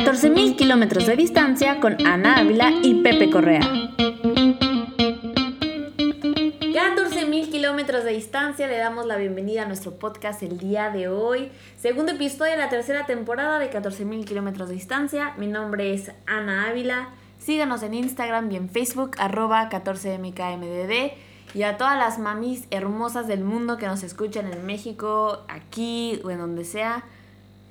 14.000 kilómetros de distancia con Ana Ávila y Pepe Correa. 14.000 kilómetros de distancia, le damos la bienvenida a nuestro podcast el día de hoy. Segundo episodio de la tercera temporada de 14.000 kilómetros de distancia. Mi nombre es Ana Ávila. Síganos en Instagram y en Facebook, arroba 14mkmdd. Y a todas las mamis hermosas del mundo que nos escuchan en México, aquí o en donde sea,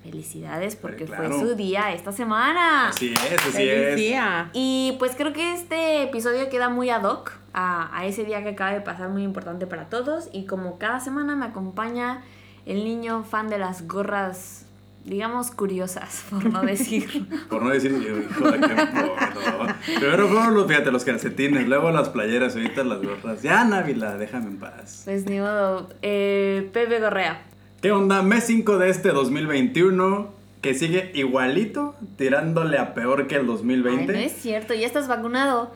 felicidades porque Claro. fue su día esta semana. Así es, así Feliz es. día. Y pues creo que este episodio queda muy ad hoc a, a ese día que acaba de pasar, muy importante para todos. Y como cada semana me acompaña el niño fan de las gorras, digamos, curiosas, por no decir. Por no decir, hijo de qué mono. Primero fueron los, fíjate, los calcetines, luego las playeras, ahorita las gorras. Ya, Návila, déjame en paz. pues ni modo. Eh, Pepe Correa. ¿Qué onda? Mes 5 de este 2021, que sigue igualito, tirándole a peor que el Ay, 2020. no es cierto, ya estás vacunado.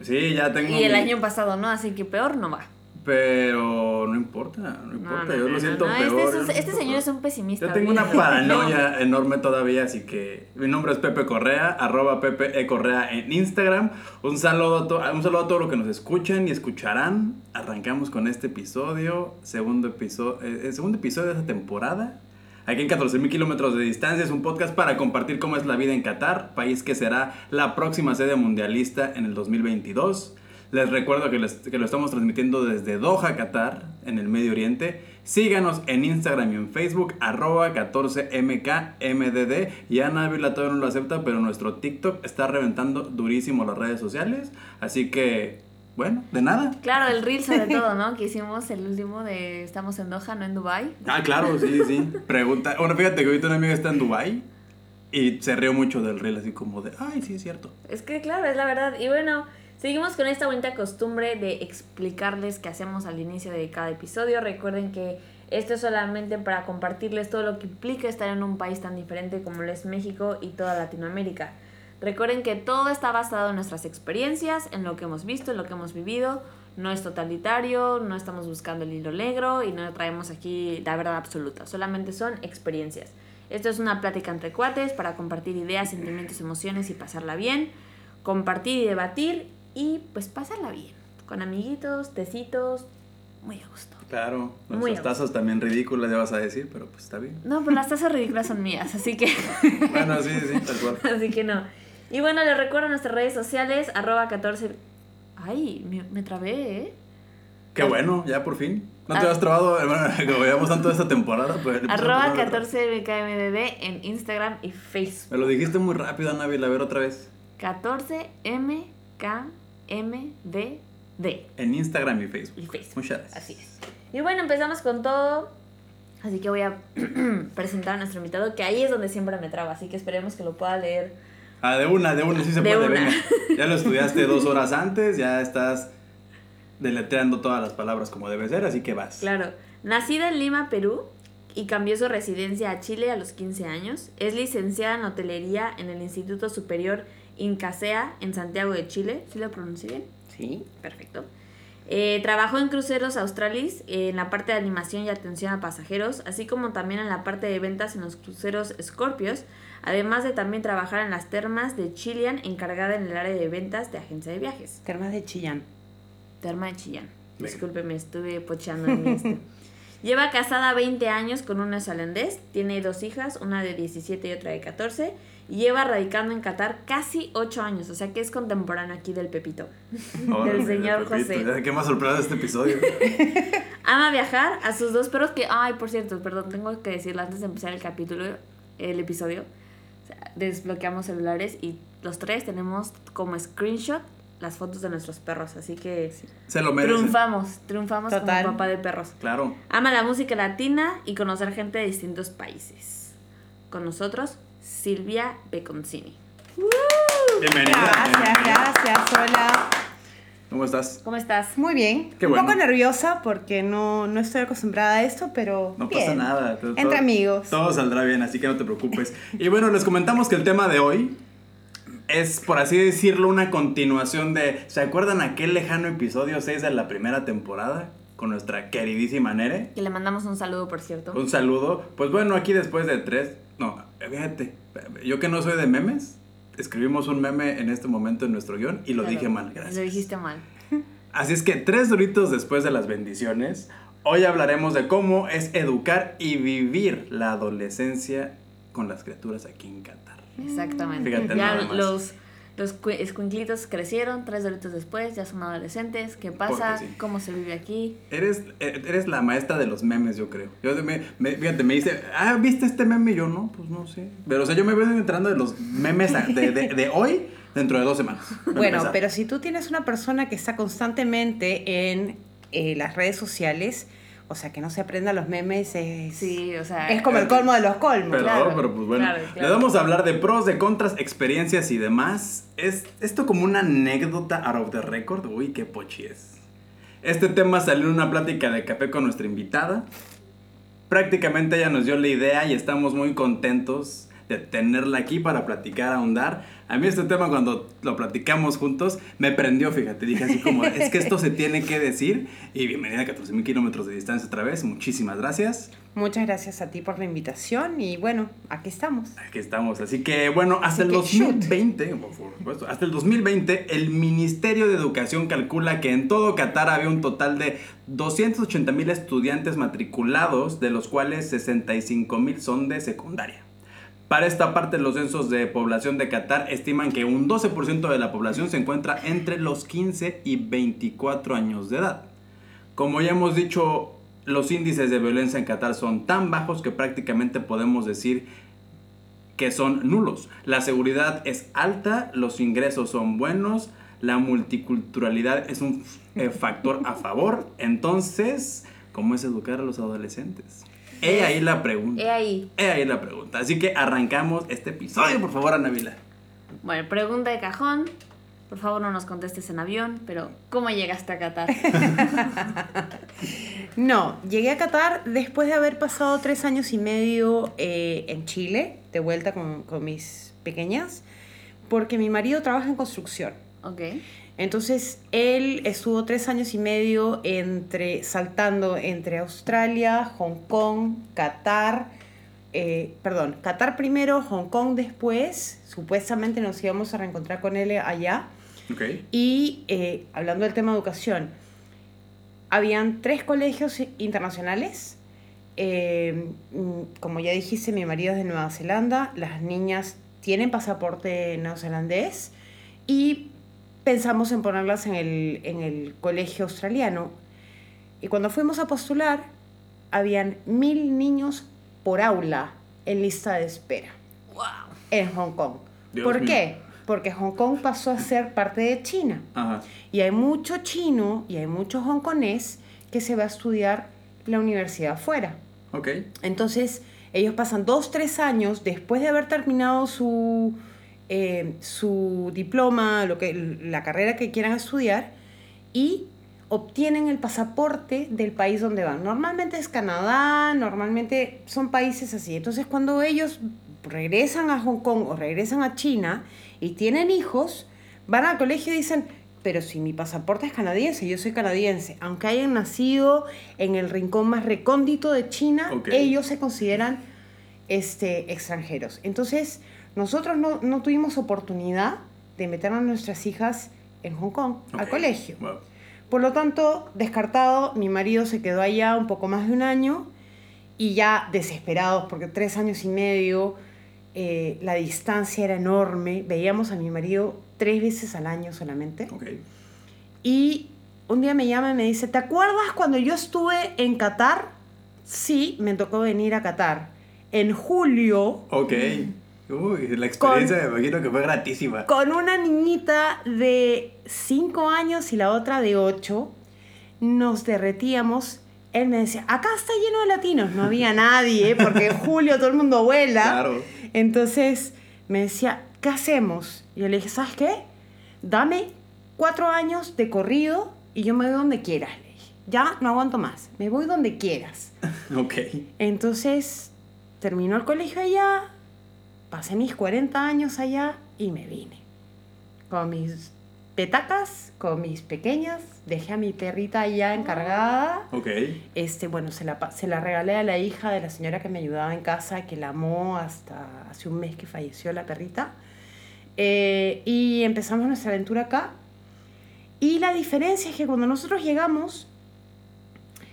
Sí, ya tengo. Y el mi- año pasado, ¿no? Así que peor no va. Pero no importa, no importa, no, yo lo siento no, peor. Este, es- este señor es un pesimista. Yo tengo una paranoia enorme todavía, así que mi nombre es Pepe Correa, arroba Pepe E. Correa en Instagram. Un saludo, a to- un saludo a todos los que nos escuchan y escucharán. Arrancamos con este episodio, segundo episodio, el segundo episodio de esta temporada. Aquí en 14.000 kilómetros de distancia es un podcast para compartir cómo es la vida en Qatar, país que será la próxima sede mundialista en el 2022. Les recuerdo que, les- que lo estamos transmitiendo desde Doha, Qatar, en el Medio Oriente. Síganos en Instagram y en Facebook, arroba 14mkmdd. Y Ana Ávila todavía no lo acepta, pero nuestro TikTok está reventando durísimo las redes sociales. Así que, bueno, de nada. Claro, el reel sobre todo, ¿no? Que hicimos el último de estamos en Doha, no en Dubai. Ah, claro, sí, sí. Pregunta. Bueno, fíjate que ahorita una amiga está en Dubai y se rió mucho del reel, así como de, ay, sí, es cierto. Es que claro, es la verdad. Y bueno, seguimos con esta bonita costumbre de explicarles qué hacemos al inicio de cada episodio. Recuerden que esto es solamente para compartirles todo lo que implica estar en un país tan diferente como lo es México y toda Latinoamérica. Recuerden que todo está basado en nuestras experiencias, en lo que hemos visto, en lo que hemos vivido. No es totalitario, no estamos buscando el hilo negro y no traemos aquí la verdad absoluta. Solamente son experiencias. Esto es una plática entre cuates para compartir ideas, sentimientos, emociones y pasarla bien. Compartir y debatir y pues pasarla bien. Con amiguitos, tecitos, muy a gusto. Claro, nuestras tazas también ridículas, ya vas a decir, pero pues está bien. No, pero las tazas ridículas son mías, así que... Bueno, sí, sí, tal cual. Así que no. Y bueno, les recuerdo nuestras redes sociales, arroba 14... Ay, me, me trabé, ¿eh? Qué bueno, ya por fin. No te Ah. has trabado, bueno, como llevamos tanto esta temporada. Pues, Arroba pues, 14mkmdd en Instagram y Facebook. Me lo dijiste muy rápido, Anabel, a ver otra vez. 14mkmdd En Instagram y Facebook. y Facebook. Muchas gracias. Así es. Y bueno, empezamos con todo. Así que voy a presentar a nuestro invitado, que ahí es donde siempre me traba, así que esperemos que lo pueda leer. Ah, de una, de una, sí se De puede, una. venga. Ya lo estudiaste dos horas antes, ya estás deletreando todas las palabras como debe ser, así que vas. Claro, nacida en Lima, Perú, y cambió su residencia a Chile a los 15 años. Es licenciada en hotelería en el Instituto Superior Incasea en Santiago de Chile. ¿Sí lo pronuncié bien? Sí. Perfecto. Eh, trabajó en Cruceros Australis, eh, en la parte de animación y atención a pasajeros, así como también en la parte de ventas en los cruceros Scorpios, además de también trabajar en las termas de Chilean, encargada en el área de ventas de agencia de viajes. Termas de Chillán. Terma de Chillán. Discúlpeme, estuve pocheando en este. Lleva casada 20 años con un neozelandés, tiene dos hijas, una de 17 y otra de 14, y lleva radicando en Qatar casi 8 años, o sea que es contemporáneo aquí del Pepito. Órale, del señor Pepito, José. ¿Qué más sorpresa de este episodio? Ama viajar a sus dos perros que, ay, por cierto, perdón, tengo que decirlo antes de empezar el capítulo, el episodio. Desbloqueamos celulares y los tres tenemos como screenshot las fotos de nuestros perros, así que Se lo merece. triunfamos, triunfamos Total. como papá de perros. Claro. Ama la música latina y conocer gente de distintos países. Con nosotros, Silvia Beconcini. Bienvenida. Gracias, gracias. Hola. ¿Cómo estás? ¿Cómo estás? Muy bien. Qué Un bueno. poco nerviosa porque no, no estoy acostumbrada a esto, pero. No bien. pasa nada. todo- Entre todo- amigos. Todo saldrá bien, así que no te preocupes. Y bueno, les comentamos que el tema de hoy es, por así decirlo, una continuación de. ¿Se acuerdan aquel lejano episodio 6 de la primera temporada? Con nuestra queridísima Nere. Que le mandamos un saludo, por cierto. Un saludo. Pues bueno, aquí después de tres. No, fíjate, yo que no soy de memes, escribimos un meme en este momento en nuestro guion y lo Claro, dije mal, gracias. Lo dijiste mal. Así es que tres doritos después de las bendiciones, hoy hablaremos de cómo es educar y vivir la adolescencia con las criaturas aquí en Qatar. Exactamente. Fíjate ya nada más. los, los cu- escuinclitos crecieron, tres doritos después, ya son adolescentes. ¿Qué pasa? Sí. ¿Cómo se vive aquí? Eres, eh, eres la maestra de los memes, yo creo. Yo me, me- fíjate, me dice, ah, ¿viste este meme? Y yo, no, pues no sé. Pero, o sea, yo me voy entrando de los memes de, de- de hoy dentro de dos semanas. Bueno, pero si tú tienes una persona que está constantemente en eh, las redes sociales, o sea, que no se aprenda los memes, es, Sí, o sea. es como el colmo de los colmos. Pero, Claro, pero pues bueno, claro, claro. le vamos a hablar de pros, de contras, experiencias y demás. Es esto como una anécdota out of the record. Uy, qué pochi es. Este tema salió en una plática de café con nuestra invitada. Prácticamente ella nos dio la idea y estamos muy contentos de tenerla aquí para platicar, ahondar. A mí este tema cuando lo platicamos juntos me prendió, fíjate, dije así como, es que esto se tiene que decir. Y bienvenida a 14.000 kilómetros de distancia otra vez, muchísimas gracias. Muchas gracias a ti por la invitación y bueno, aquí estamos. Aquí estamos. Así que bueno, hasta el Así que 2020, por supuesto, hasta el 2020, el Ministerio de Educación calcula que en todo Qatar había un total de 280 mil estudiantes matriculados, de los cuales 65 mil son de secundaria. Para esta parte, los censos de población de Qatar estiman que un 12% de la población se encuentra entre los 15 y 24 años de edad. Como ya hemos dicho, los índices de violencia en Qatar son tan bajos que prácticamente podemos decir que son nulos. La seguridad es alta, los ingresos son buenos, la multiculturalidad es un eh, factor a favor. Entonces, ¿cómo es educar a los adolescentes? He ahí la pregunta. He ahí. He ahí la pregunta. Así que arrancamos este episodio, por favor, Ana Vila. Bueno, pregunta de cajón. Por favor, no nos contestes en avión, pero ¿cómo llegaste a Qatar? No, llegué a Qatar después de haber pasado tres años y medio eh, en Chile, de vuelta con, con mis pequeñas, porque mi marido trabaja en construcción. ok. Entonces, él estuvo tres años y medio entre, saltando entre Australia, Hong Kong, Qatar, eh, perdón, Qatar primero, Hong Kong después, supuestamente nos íbamos a reencontrar con él allá. Ok. Y eh, hablando del tema de educación, habían tres colegios internacionales. Eh, mm, como ya dijiste, mi marido es de Nueva Zelanda, las niñas tienen pasaporte neozelandés y pensamos en ponerlas en el, en el colegio australiano. Y cuando fuimos a postular, habían mil niños por aula en lista de espera ¡Wow! en Hong Kong. Dios ¿Por mío. qué? Porque Hong Kong pasó a ser parte de China. Ajá. Y hay mucho chino y hay mucho hongkonés que se va a estudiar la universidad afuera. Ok. Entonces, ellos pasan dos, tres años después de haber terminado su, eh, su diploma, lo que, la carrera que quieran estudiar, y obtienen el pasaporte del país donde van. Normalmente es Canadá, normalmente son países así. Entonces, cuando ellos regresan a Hong Kong o regresan a China y tienen hijos, van al colegio y dicen, pero si mi pasaporte es canadiense, yo soy canadiense, aunque hayan nacido en el rincón más recóndito de China, ellos se consideran este, extranjeros. Entonces, nosotros no, no tuvimos oportunidad de meter a nuestras hijas en Hong Kong al colegio. Wow. Por lo tanto, descartado, mi marido se quedó allá un poco más de un año y ya desesperados porque tres años y medio, eh, la distancia era enorme, veíamos a mi marido tres veces al año solamente. Y un día me llama y me dice, ¿te acuerdas cuando yo estuve en Qatar? Sí, me tocó venir a Qatar. En julio, Ok. Uy, la experiencia me imagino que fue gratísima. con una niñita de 5 años y la otra de 8, nos derretíamos. Él me decía, acá está lleno de latinos. No había nadie, porque en julio todo el mundo vuela. Claro. Entonces me decía, ¿qué hacemos? Y yo le dije, ¿sabes qué? Dame cuatro años de corrido y yo me voy donde quieras. Le dije, ya no aguanto más, me voy donde quieras. Ok. Entonces terminó el colegio allá, pasé mis 40 años allá y me vine. Con mis petacas con mis pequeñas. Dejé a mi perrita ya encargada. Ok. Este, bueno, se la, se la regalé a la hija de la señora que me ayudaba en casa, que la amó hasta hace un mes que falleció la perrita. Eh, y empezamos nuestra aventura acá. Y la diferencia es que cuando nosotros llegamos,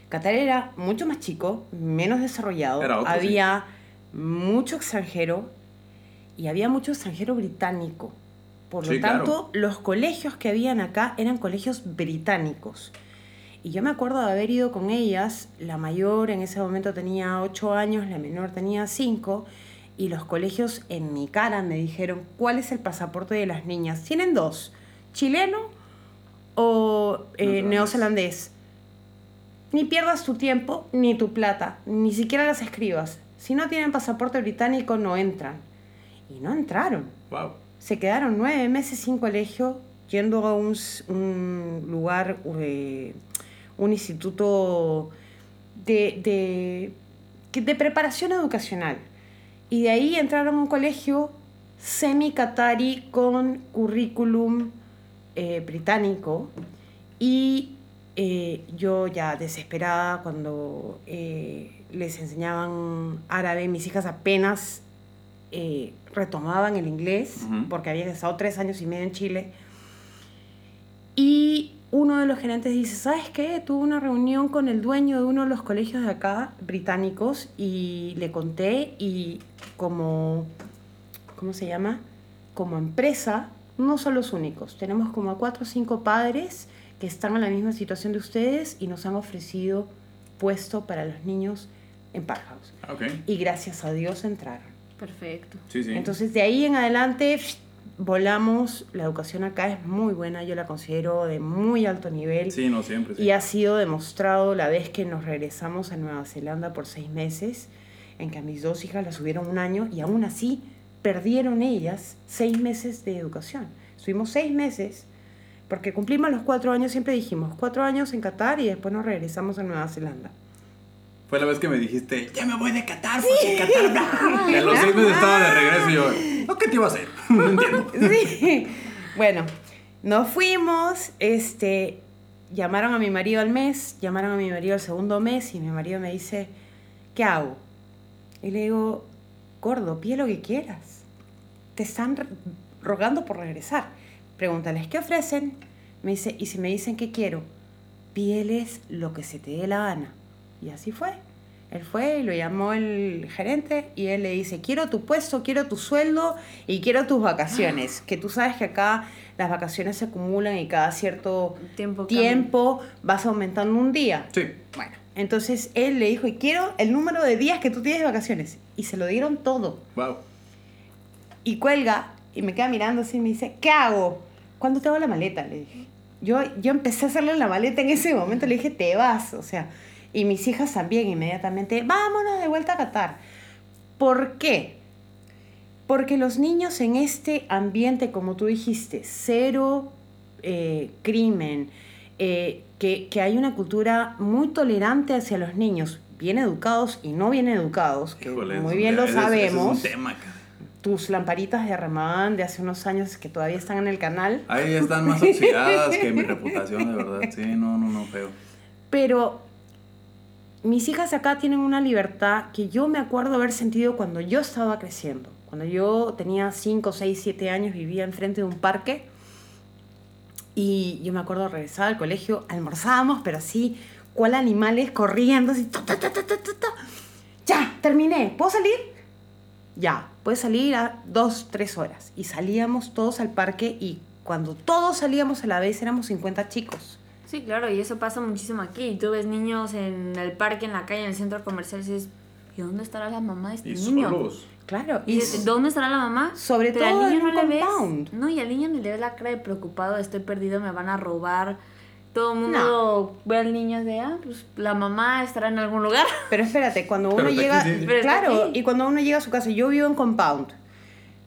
Qatar era mucho más chico, menos desarrollado. Era otro, había mucho extranjero y había mucho extranjero británico. Por lo Sí, claro. tanto, los colegios que habían acá eran colegios británicos. Y yo me acuerdo de haber ido con ellas, la mayor en ese momento tenía 8 años, la menor tenía 5, y los colegios en mi cara me dijeron, ¿cuál es el pasaporte de las niñas? Tienen dos, chileno o eh, neozelandés. Ni pierdas tu tiempo ni tu plata, ni siquiera las escribas. Si no tienen pasaporte británico no entran. Y no entraron. Wow. Se quedaron nueve meses sin colegio, yendo a un, un lugar, eh, un instituto de, de, de preparación educacional. Y de ahí entraron a un colegio semi-catari con currículum eh, británico. Y eh, yo ya desesperada cuando les enseñaban árabe, mis hijas apenas eh, retomaban el inglés, Ujú. porque habían estado tres años y medio en Chile. Y uno de los gerentes dice, ¿sabes qué? Tuve una reunión con el dueño de uno de los colegios de acá, británicos, y le conté y como, ¿cómo se llama? Como empresa, no son los únicos. Tenemos como a cuatro o cinco padres que están en la misma situación de ustedes y nos han ofrecido puesto para los niños en Park House. Ok. Y gracias a Dios entraron. Perfecto. Sí, sí. Entonces de ahí en adelante volamos, la educación acá es muy buena, yo la considero de muy alto nivel sí, no siempre. Sí. y ha sido demostrado la vez que nos regresamos a Nueva Zelanda por seis meses, en que a mis dos hijas las subieron un año y aún así perdieron ellas seis meses de educación. Estuvimos seis meses porque cumplimos los cuatro años, siempre dijimos cuatro años en Qatar y después nos regresamos a Nueva Zelanda. Fue la vez que me dijiste, ya me voy de Qatar, porque Qatar, bla". Y a los seis meses estaba de regreso y yo, ¿no qué te iba a hacer? No entiendo. Sí. Bueno, nos fuimos, este, llamaron a mi marido al mes, llamaron a mi marido al segundo mes y mi marido me dice, ¿qué hago? Y le digo, gordo, pide lo que quieras. Te están rogando por regresar. Pregúntales qué ofrecen. Me dice, y si me dicen qué quiero, pídeles lo que se te dé la gana. Y así fue. Él fue y lo llamó el gerente y él le dice, quiero tu puesto, quiero tu sueldo y quiero tus vacaciones. Que tú sabes que acá las vacaciones se acumulan y cada cierto Tiempo. tiempo vas aumentando un día. Sí. Bueno, entonces él le dijo, y quiero el número de días que tú tienes de vacaciones. Y se lo dieron todo. Wow. Y cuelga y me queda mirando así y me dice, ¿qué hago? ¿Cuándo te hago la maleta? Le dije. Yo, yo empecé a hacerle la maleta en ese momento, le dije, te vas. O sea, y mis hijas también inmediatamente, vámonos de vuelta a Qatar. ¿Por qué? Porque los niños en este ambiente, como tú dijiste, cero eh, crimen, eh, que, que hay una cultura muy tolerante hacia los niños, bien educados y no bien educados, que Híjole, muy bien lo ese sabemos. es un tema. Tus lamparitas de Ramadán de hace unos años que todavía están en el canal. Ahí están más oxidadas que mi reputación, de verdad. Sí, no, no, no, feo. Pero mis hijas acá tienen una libertad que yo me acuerdo haber sentido cuando yo estaba creciendo. Cuando yo tenía 5, 6, 7 años, vivía enfrente de un parque. Y yo me acuerdo regresar al colegio, almorzábamos, pero así, cual animales corriendo, así. ta, ta, ta. Ya, terminé. ¿Puedo salir? Ya, puedes salir a dos, tres horas. Y salíamos todos al parque y cuando todos salíamos a la vez éramos 50 chicos. Sí, claro, y eso pasa muchísimo aquí. Tú ves niños en el parque, en la calle, en el centro comercial y dices, ¿y dónde estará la mamá de este Y niño? solos. Claro, Y ¿dónde estará la mamá? Sobre Pero al todo niño en un no le ves. No, y al niño ni le ves la cara de preocupado, estoy perdido, me van a robar. Todo el mundo ve al niño de, ah, pues la mamá estará en algún lugar. Pero espérate, cuando uno llega, aquí, sí, claro, y cuando uno llega a su casa, yo vivo en compound.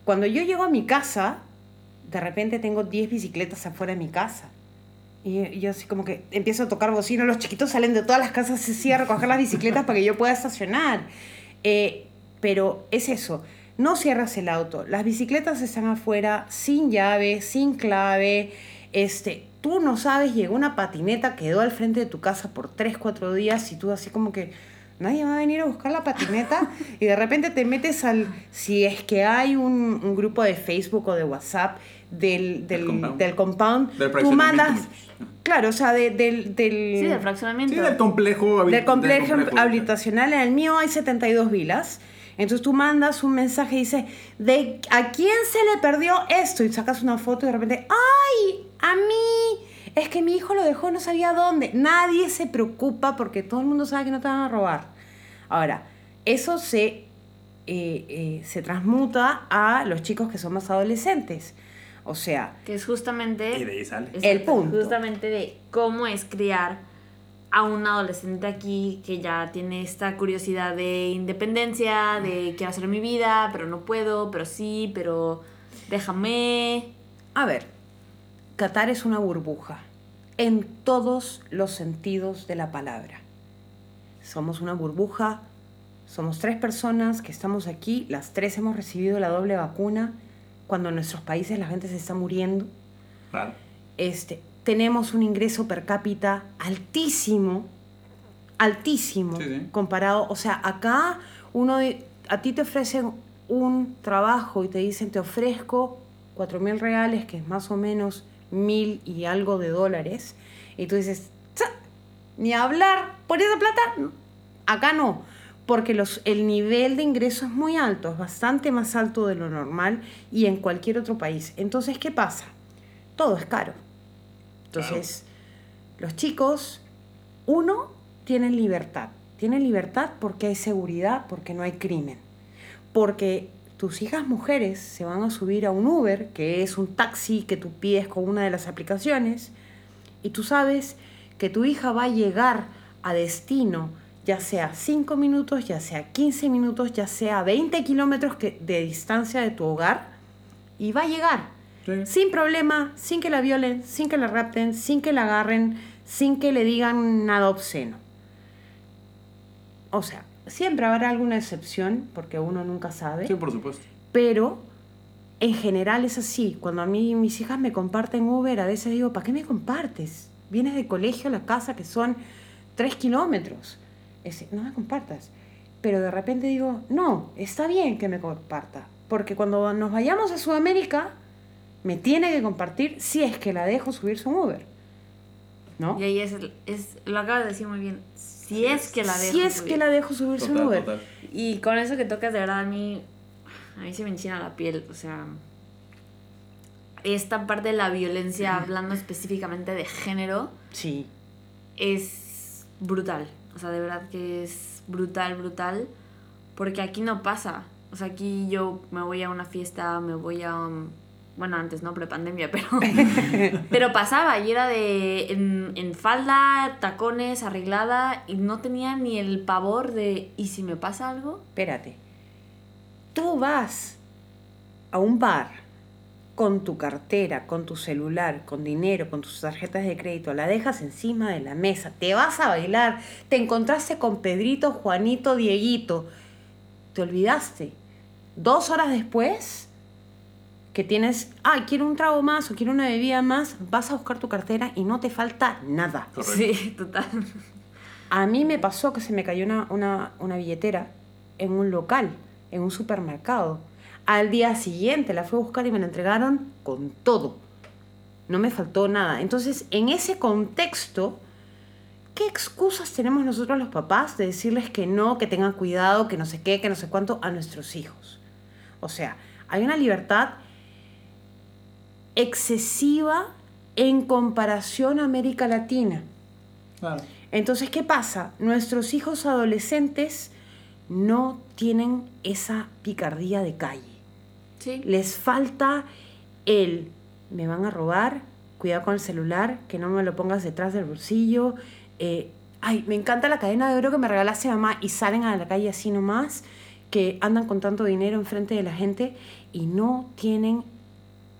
Cuando yo llego a mi casa, de repente tengo 10 bicicletas afuera de mi casa. Y yo así como que empiezo a tocar bocina, los chiquitos salen de todas las casas así a recoger las bicicletas para que yo pueda estacionar. Eh, pero es eso, no cierras el auto, las bicicletas están afuera sin llave, sin clave, Este, tú no sabes, llegó una patineta, quedó al frente de tu casa por 3, 4 días y tú así como que nadie va a venir a buscar la patineta y de repente te metes al, si es que hay un, un grupo de Facebook o de WhatsApp del, del, compound. del compound, Del tú fraccionamiento. mandas, claro, o sea, de- del, del, Sí, del fraccionamiento. Sí, del complejo del complejo complejo. habitacional, en el mío hay 72 vilas. Entonces tú mandas un mensaje y dices, ¿de a quién se le perdió esto? Y sacas una foto y de repente, ¡ay! A mí. Es que mi hijo lo dejó, no sabía dónde. Nadie se preocupa porque todo el mundo sabe que no te van a robar. Ahora, eso se, eh, eh, se transmuta a los chicos que son más adolescentes. O sea, Que es justamente... Y de ahí sale. Exacto, El punto. Justamente de cómo es criar a un adolescente aquí que ya tiene esta curiosidad de independencia, de quiero hacer mi vida, pero no puedo, pero sí, pero déjame. A ver, Qatar es una burbuja en todos los sentidos de la palabra. Somos una burbuja, somos tres personas que estamos aquí, las tres hemos recibido la doble vacuna, cuando en nuestros países la gente se está muriendo. Claro. Este, tenemos un ingreso per cápita altísimo, altísimo, Sí, sí. comparado, o sea, acá uno, a ti te ofrecen un trabajo y te dicen, te ofrezco cuatro mil reales, que es más o menos mil y algo de dólares, y tú dices, "Tsa, ni hablar por esa plata, acá no, porque los, el nivel de ingreso es muy alto, es bastante más alto de lo normal y en cualquier otro país. Entonces, ¿qué pasa? Todo es caro. Entonces, los chicos, uno, tienen libertad. Tienen libertad porque hay seguridad, porque no hay crimen. Porque tus hijas mujeres se van a subir a un Uber, que es un taxi que tú pides con una de las aplicaciones, y tú sabes que tu hija va a llegar a destino, ya sea 5 minutos, ya sea 15 minutos, ya sea 20 kilómetros de distancia de tu hogar, y va a llegar Sí. sin problema, sin que la violen, sin que la rapten, sin que la agarren, sin que le digan nada obsceno. O sea, siempre habrá alguna excepción, porque uno nunca sabe, Sí, por supuesto. pero en general es así. Cuando a mí mis hijas me comparten Uber, a veces digo, ¿para qué me compartes? Vienes de colegio a la casa que son tres kilómetros. Es- no me compartas. Pero de repente digo, no, está bien que me comparta. Porque cuando nos vayamos a Sudamérica, me tiene que compartir si es que la dejo subirse un Uber. ¿No? Y ahí es, el- es lo acabas de decir muy bien. Si es que la dejo. si es subir. que la dejo subirse un Total, Uber. total. Y con eso que tocas, de verdad, a mí, a mí se me enchina la piel. O sea, esta parte de la violencia, hablando específicamente de género, Sí. es brutal. O sea, de verdad que es brutal, brutal. Porque aquí no pasa. O sea, aquí yo me voy a una fiesta, me voy a... um, Bueno, antes no, prepandemia, pero... pero pasaba y era de... En, en falda, tacones, arreglada y no tenía ni el pavor de... ¿Y si me pasa algo? Espérate. Tú vas a un bar con tu cartera, con tu celular, con dinero, con tus tarjetas de crédito, la dejas encima de la mesa, te vas a bailar, te encontraste con Pedrito, Juanito, Dieguito, te olvidaste. Dos horas después, que tienes, ah, quiero un trago más o quiero una bebida más, vas a buscar tu cartera y no te falta nada. Correcto. Sí, total. A mí me pasó que se me cayó una, una, una billetera en un local, en un supermercado. Al día siguiente la fui a buscar y me la entregaron con todo. No me faltó nada. Entonces, en ese contexto, ¿qué excusas tenemos nosotros los papás de decirles que no, que tengan cuidado, que no sé qué, que no sé cuánto a nuestros hijos? O sea, hay una libertad excesiva en comparación a América Latina. Claro. Entonces, ¿qué pasa? Nuestros hijos adolescentes no tienen esa picardía de calle. Sí. Les falta el, me van a robar, cuidado con el celular, que no me lo pongas detrás del bolsillo. eh, ay, me encanta la cadena de oro que me regalaste mamá y salen a la calle así nomás, que andan con tanto dinero enfrente de la gente y no tienen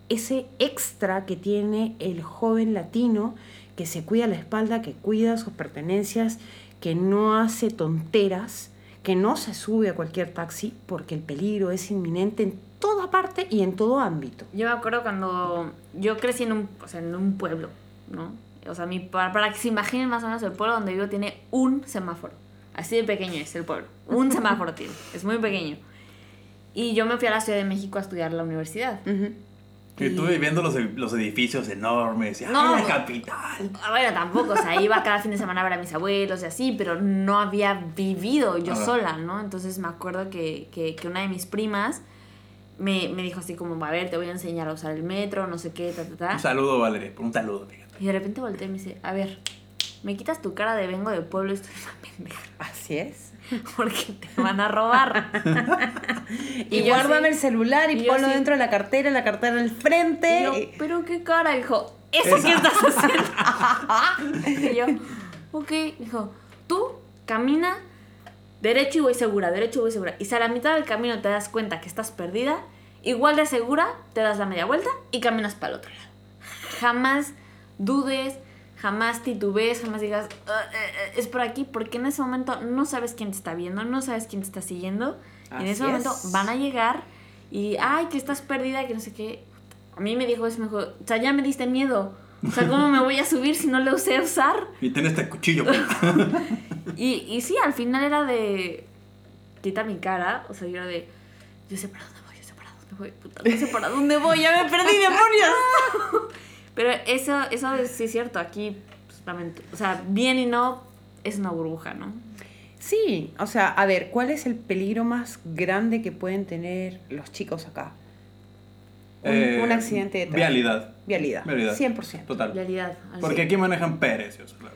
ese extra que tiene el joven latino que se cuida la espalda, que cuida sus pertenencias, que no hace tonteras, que no se sube a cualquier taxi porque el peligro es inminente en toda parte y en todo ámbito. Yo me acuerdo cuando yo crecí en un, o sea, en un pueblo, ¿no? O sea, mi, para, para que se imaginen más o menos el pueblo donde vivo tiene un semáforo. Así de pequeño es el pueblo. Un semáforo tiene. Es muy pequeño. Y yo me fui a la Ciudad de México a estudiar la universidad. Ujú. Y tú viendo los, los edificios enormes, y, ¡ay, No. la capital! Ah, Bueno, tampoco, o sea, iba cada fin de semana a ver a mis abuelos y así, pero no había vivido yo Ajá. sola, ¿no? Entonces me acuerdo que, que, que una de mis primas me, me dijo así como, a ver, te voy a enseñar a usar el metro, no sé qué, ta, ta, ta. Un saludo, Valeria, un saludo, fíjate. Y de repente volteé y me dice, a ver, me quitas tu cara de vengo de pueblo y estoy una pendeja, Así es. porque te van a robar. Y, guárdame el celular y, ponlo dentro de la cartera, la cartera al frente. Yo, pero qué cara, dijo, ¿eso qué estás haciendo? y yo, ok, dijo, tú camina derecho y voy segura, derecho y voy segura. Y si a la mitad del camino te das cuenta que estás perdida, igual de segura, te das la media vuelta y caminas para el otro lado. Jamás dudes, jamás titubees, jamás digas, "Ah, eh, eh, es por aquí, porque en ese momento no sabes quién te está viendo, no sabes quién te está siguiendo. y en Así ese momento es. van a llegar y, ay, que estás perdida, que no sé qué. A mí me dijo eso, me dijo, o sea, ya me diste miedo. O sea, ¿cómo me voy a subir si no le usé usar? Y ten este cuchillo. Y, y sí, al final era de. Quita mi cara. O sea, yo era de. Yo sé para dónde voy, yo sé para dónde voy. Puta, no sé para dónde voy, ya me perdí, demonios. Pero eso, eso es- sí es cierto. Aquí, pues, lamento- o sea, bien y no, es una burbuja, ¿no? Sí, o sea, a ver, ¿cuál es el peligro más grande que pueden tener los chicos acá? Un, Eh, un accidente de tráfico. Vialidad. Vialidad. Vialidad. 100%. Total. Realidad. así. Porque aquí manejan perecios, claro.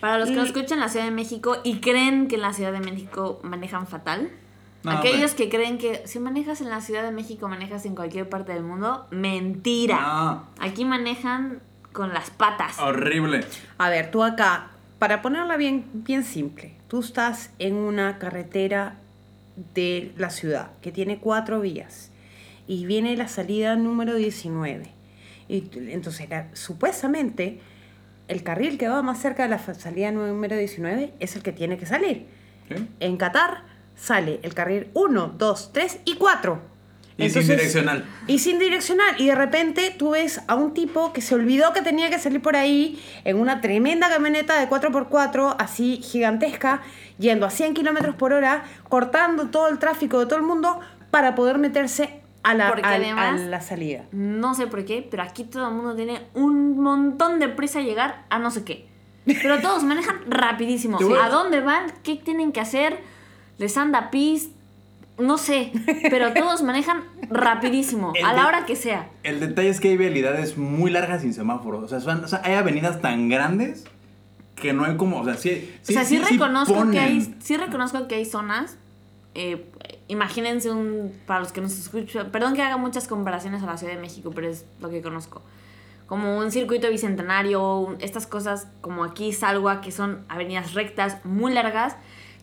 Para los que Y- nos escuchan en la Ciudad de México y creen que en la Ciudad de México manejan fatal, No, aquellos que creen que si manejas en la Ciudad de México manejas en cualquier parte del mundo, mentira. No, Aquí manejan con las patas. horrible. A ver, tú acá, para ponerla bien, bien simple, tú estás en una carretera de la ciudad que tiene cuatro vías y viene la salida número 19. Y entonces, la- supuestamente, el carril que va más cerca de la salida número 19 es el que tiene que salir. ¿Sí? En Qatar sale el carril 1, 2, 3 y 4. Y sin direccional. Y sin direccional. Y de repente tú ves a un tipo que se olvidó que tenía que salir por ahí en una tremenda camioneta de 4x4, así gigantesca, yendo a 100 kilómetros por hora, cortando todo el tráfico de todo el mundo para poder meterse a la, Porque además- a la salida. No sé por qué, pero aquí todo el mundo tiene un montón de prisa a llegar a no sé qué. Pero todos manejan rapidísimo. A- ¿A dónde van? ¿Qué tienen que hacer? ¿Les anda pis? No sé, pero todos manejan rapidísimo, El a la de- hora que sea. El detalle es que hay vialidades muy largas sin semáforos. O sea, son- o sea, hay avenidas tan grandes que no hay como. O sea, sí. o sea, sí, reconozco que hay, sí reconozco que hay zonas. eh, imagínense un. Para los que nos escuchan. Perdón que haga muchas comparaciones a la Ciudad de México, pero es lo que conozco. Como un circuito bicentenario, un- estas cosas como aquí Salwa, que son avenidas rectas muy largas,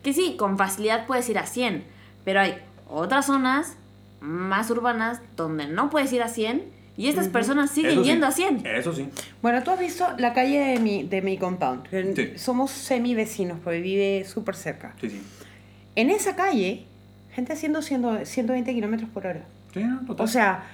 que sí, con facilidad puedes ir a 100, pero hay otras zonas más urbanas donde no puedes ir a 100 y estas personas siguen Eso sí, yendo a 100. Eso sí. Bueno, tú has visto la calle de mi, de mi compound. Sí. Somos semi vecinos porque vive súper cerca. Sí, sí. En esa calle, gente haciendo 100 120 kilómetros por hora. Sí, no, total. O sea,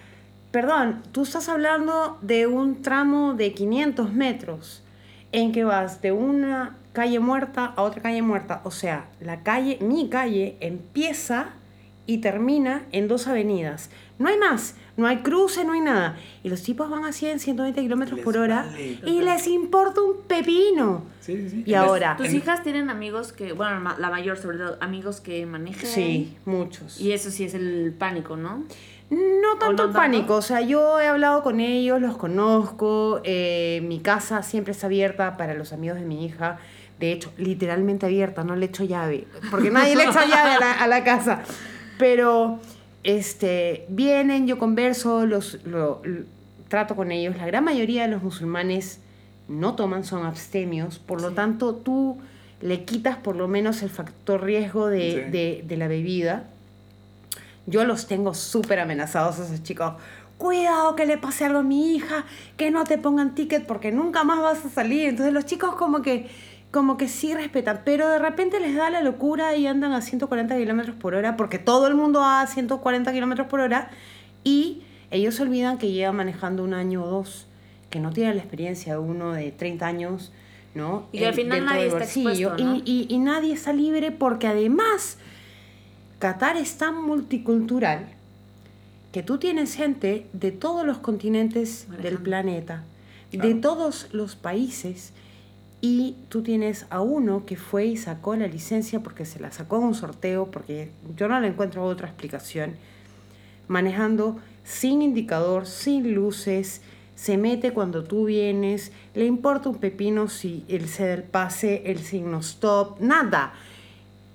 perdón, tú estás hablando de un tramo de 500 metros en que vas de una calle muerta a otra calle muerta. O sea, la calle, mi calle, empieza y termina en dos avenidas. No hay más, no hay cruce, no hay nada. Y los tipos van a 100, 120 kilómetros por hora vale. y les importa un pepino. sí, sí, sí. Y ahora, ¿Tus En- hijas tienen amigos que, bueno, la mayor sobre todo, amigos que manejan? sí, muchos. Y eso sí es el pánico, ¿no? No tanto no el tanto? pánico, o sea, yo he hablado con ellos, los conozco, eh, mi casa siempre está abierta para los amigos de mi hija, de hecho, literalmente abierta, no le echo llave, porque nadie le echa llave a la, a la casa, pero este, vienen, yo converso, los, lo- lo- trato con ellos, la gran mayoría de los musulmanes no toman, son abstemios, por lo Sí. tanto tú le quitas por lo menos el factor riesgo de, Sí. de- de la bebida. Yo los tengo súper amenazados a esos chicos. Cuidado que le pase algo a mi hija, que no te pongan ticket porque nunca más vas a salir. Entonces los chicos como que, como que sí respetan, pero de repente les da la locura y andan a 140 kilómetros por hora, porque todo el mundo va a 140 kilómetros por hora, y ellos se olvidan que llevan manejando un año o dos, que no tienen la experiencia de uno de 30 años, ¿no? Y al Eh, final nadie está expuesto, y- ¿no? y, y nadie está libre porque además Qatar es tan multicultural que tú tienes gente de todos los continentes del planeta, de todos los países, y tú tienes a uno que fue y sacó la licencia porque se la sacó en un sorteo, porque yo no le encuentro otra explicación, manejando sin indicador, sin luces, se mete cuando tú vienes, le importa un pepino si él se el pase, el signo stop, nada.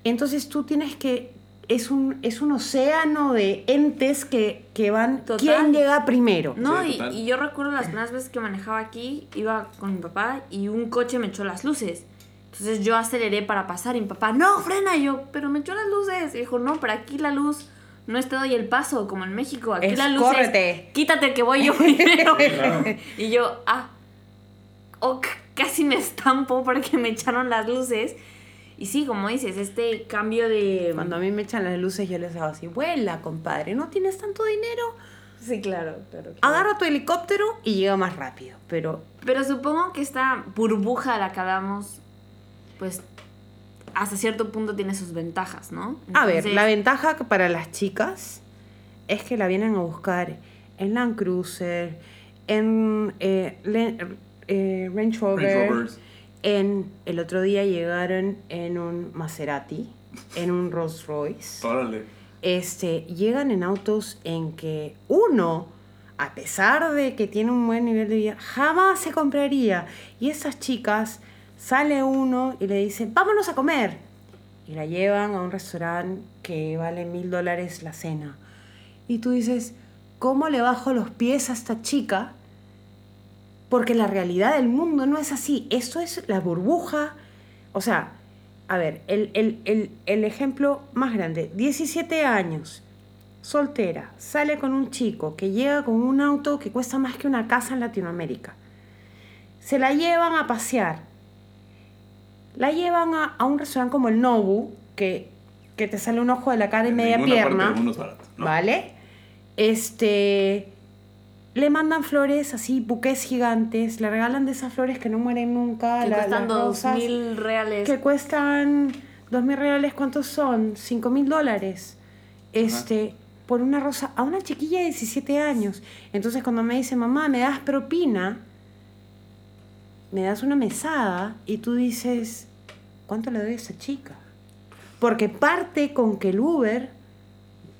Entonces tú tienes que, es un, es un océano de entes que, que van, Total. ¿quién llega primero? No, Sí, y, yo recuerdo las primeras veces que manejaba aquí, iba con mi papá y un coche me echó las luces. Entonces yo aceleré para pasar y mi papá, no, frena. Y yo, pero me echó las luces. Y dijo, no, pero aquí la luz no es te doy el paso, como en México. Aquí Es la luz córrete. es quítate que voy yo primero. claro. y yo, ah, ok, casi me estampo porque me echaron las luces. Y sí, como dices, este cambio de... Cuando a mí me echan las luces yo les hago así, vuela, compadre, no tienes tanto dinero, Sí, claro, claro. claro. agarra tu helicóptero y llega más rápido. Pero Pero supongo que esta burbuja a la que hablamos, pues hasta cierto punto tiene sus ventajas, ¿no? A ver, la ventaja para las chicas es que la vienen a buscar en Land Cruiser, en eh, Len- eh, Range Rover, Range Rovers. En el otro día llegaron en un Maserati, en un Rolls Royce. Órale. Este, llegan en autos en que uno, a pesar de que tiene un buen nivel de vida, jamás se compraría. Y esas chicas, sale uno y le dice, vámonos a comer. Y la llevan a un restaurante que vale mil dólares la cena. Y tú dices, ¿cómo le bajo los pies a esta chica? Porque la realidad del mundo no es así. Esto es la burbuja. O sea, a ver, el, el- el- el ejemplo más grande. 17 años, soltera, sale con un chico que llega con un auto que cuesta más que una casa en Latinoamérica. Se la llevan a pasear. La llevan a, a un restaurante como el Nobu, que, que te sale un ojo de la cara y En media parte pierna. del mundo es barato, ¿no? ¿Vale? Este. Le mandan flores así, buques gigantes, le regalan de esas flores que no mueren nunca. que la- cuestan las dos rosas, mil reales. Que cuestan dos mil reales, ¿cuántos son? Cinco mil dólares. Este, por una rosa, a una chiquilla de 17 años. Entonces cuando me dice, mamá, ¿me das propina? Me das una mesada y tú dices, ¿cuánto le doy a esa chica? Porque parte con que el Uber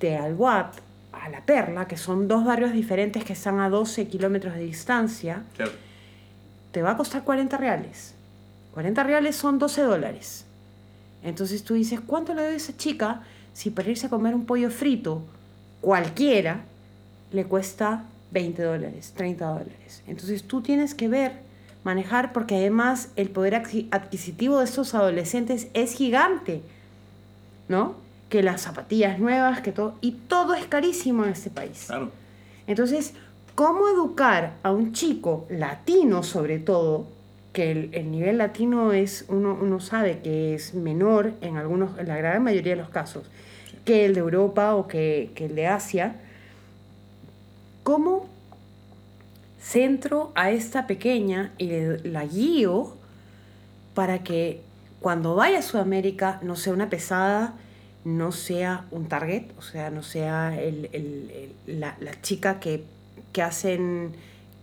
de Alwap a La Perla, que son dos barrios diferentes que están a 12 kilómetros de distancia, Claro. te va a costar 40 reales. 40 reales son 12 dólares. Entonces tú dices, ¿cuánto le doy a esa chica si para irse a comer un pollo frito cualquiera le cuesta 20 dólares, 30 dólares? Entonces tú tienes que ver, manejar, porque además el poder adqui- adquisitivo de estos adolescentes es gigante, ¿no? Que las zapatillas nuevas, que todo, y todo es carísimo en este país. Claro. Entonces, ¿cómo educar a un chico latino sobre todo, que el, el nivel latino es, uno, uno sabe que es menor en algunos, en la gran mayoría de los casos, que el de Europa o que, que el de Asia? ¿Cómo centro a esta pequeña y la guío para que cuando vaya a Sudamérica no sea una pesada, no sea un target, o sea, no sea el- el- el- la, la chica que, que hacen,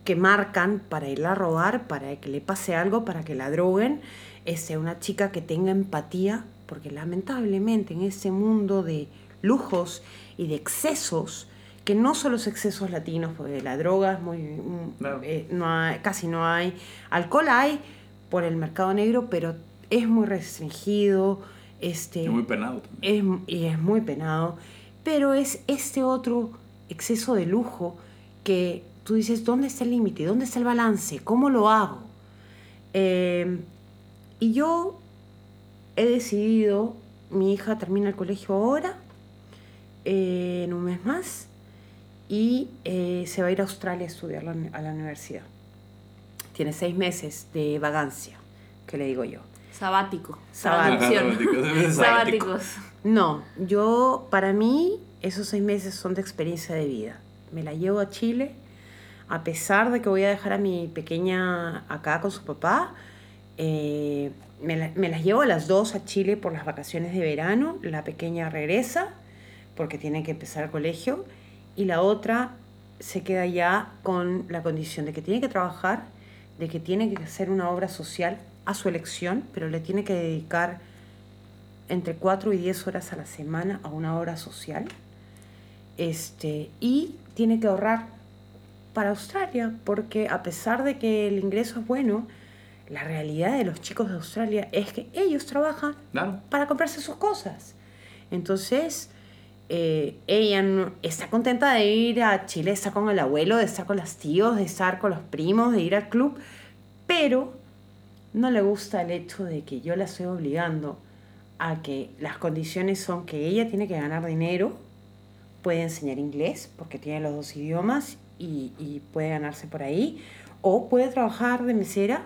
que marcan para irla a robar, para que le pase algo, para que la droguen, este, una chica que tenga empatía, porque lamentablemente en este mundo de lujos y de excesos, que no son los excesos latinos, porque la droga es muy, mm, eh, no hay- casi no hay, alcohol hay por el mercado negro, pero es muy restringido, este, Y muy penado también. es, y es muy penado, pero es este otro exceso de lujo que tú dices, ¿dónde está el límite? ¿Dónde está el balance? ¿Cómo lo hago? Eh, y yo he decidido, mi hija termina el colegio ahora, eh, en un mes más, y eh, se va a ir a Australia a estudiar la- a la universidad. Tiene seis meses de vagancia, que le digo yo. Sabático. Sabático. Sabáticos. No, yo, para mí, esos seis meses son de experiencia de vida. Me la llevo a Chile, a pesar de que voy a dejar a mi pequeña acá con su papá. eh, me, la- me las llevo a las dos a Chile por las vacaciones de verano. La pequeña regresa porque tiene que empezar el colegio y la otra se queda ya con la condición de que tiene que trabajar, de que tiene que hacer una obra social a su elección, pero le tiene que dedicar entre 4 y 10 horas a la semana a una obra social. Este, y tiene que ahorrar para Australia, porque a pesar de que el ingreso es bueno, la realidad de los chicos de Australia es que ellos trabajan Claro. para comprarse sus cosas. Entonces, eh, ella no- está contenta de ir a Chile, está con el abuelo, de estar con los tíos, de estar con los primos, de ir al club, pero no le gusta el hecho de que yo la estoy obligando a que las condiciones son que ella tiene que ganar dinero, puede enseñar inglés porque tiene los dos idiomas y, y puede ganarse por ahí, o puede trabajar de mesera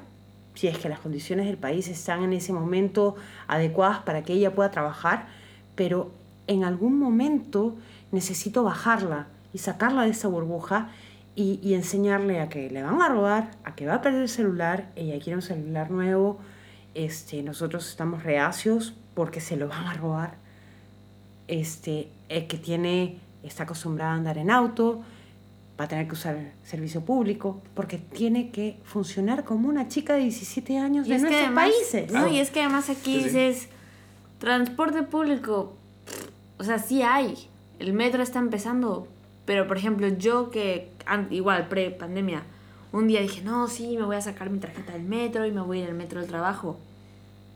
si es que las condiciones del país están en ese momento adecuadas para que ella pueda trabajar, pero en algún momento necesito bajarla y sacarla de esa burbuja y, y enseñarle a que le van a robar, a que va a perder el celular, ella quiere un celular nuevo, este, nosotros estamos reacios porque se lo van a robar, este, el que tiene, está acostumbrada a andar en auto, va a tener que usar servicio público, porque tiene que funcionar como una chica de 17 años Y de nuestros además, países. no, y es que además aquí Sí, sí. dices, transporte público, o sea, sí hay, el metro está empezando, pero por ejemplo, yo que igual pre-pandemia, un día dije, no, sí, me voy a sacar mi tarjeta del metro y me voy a ir al metro del trabajo.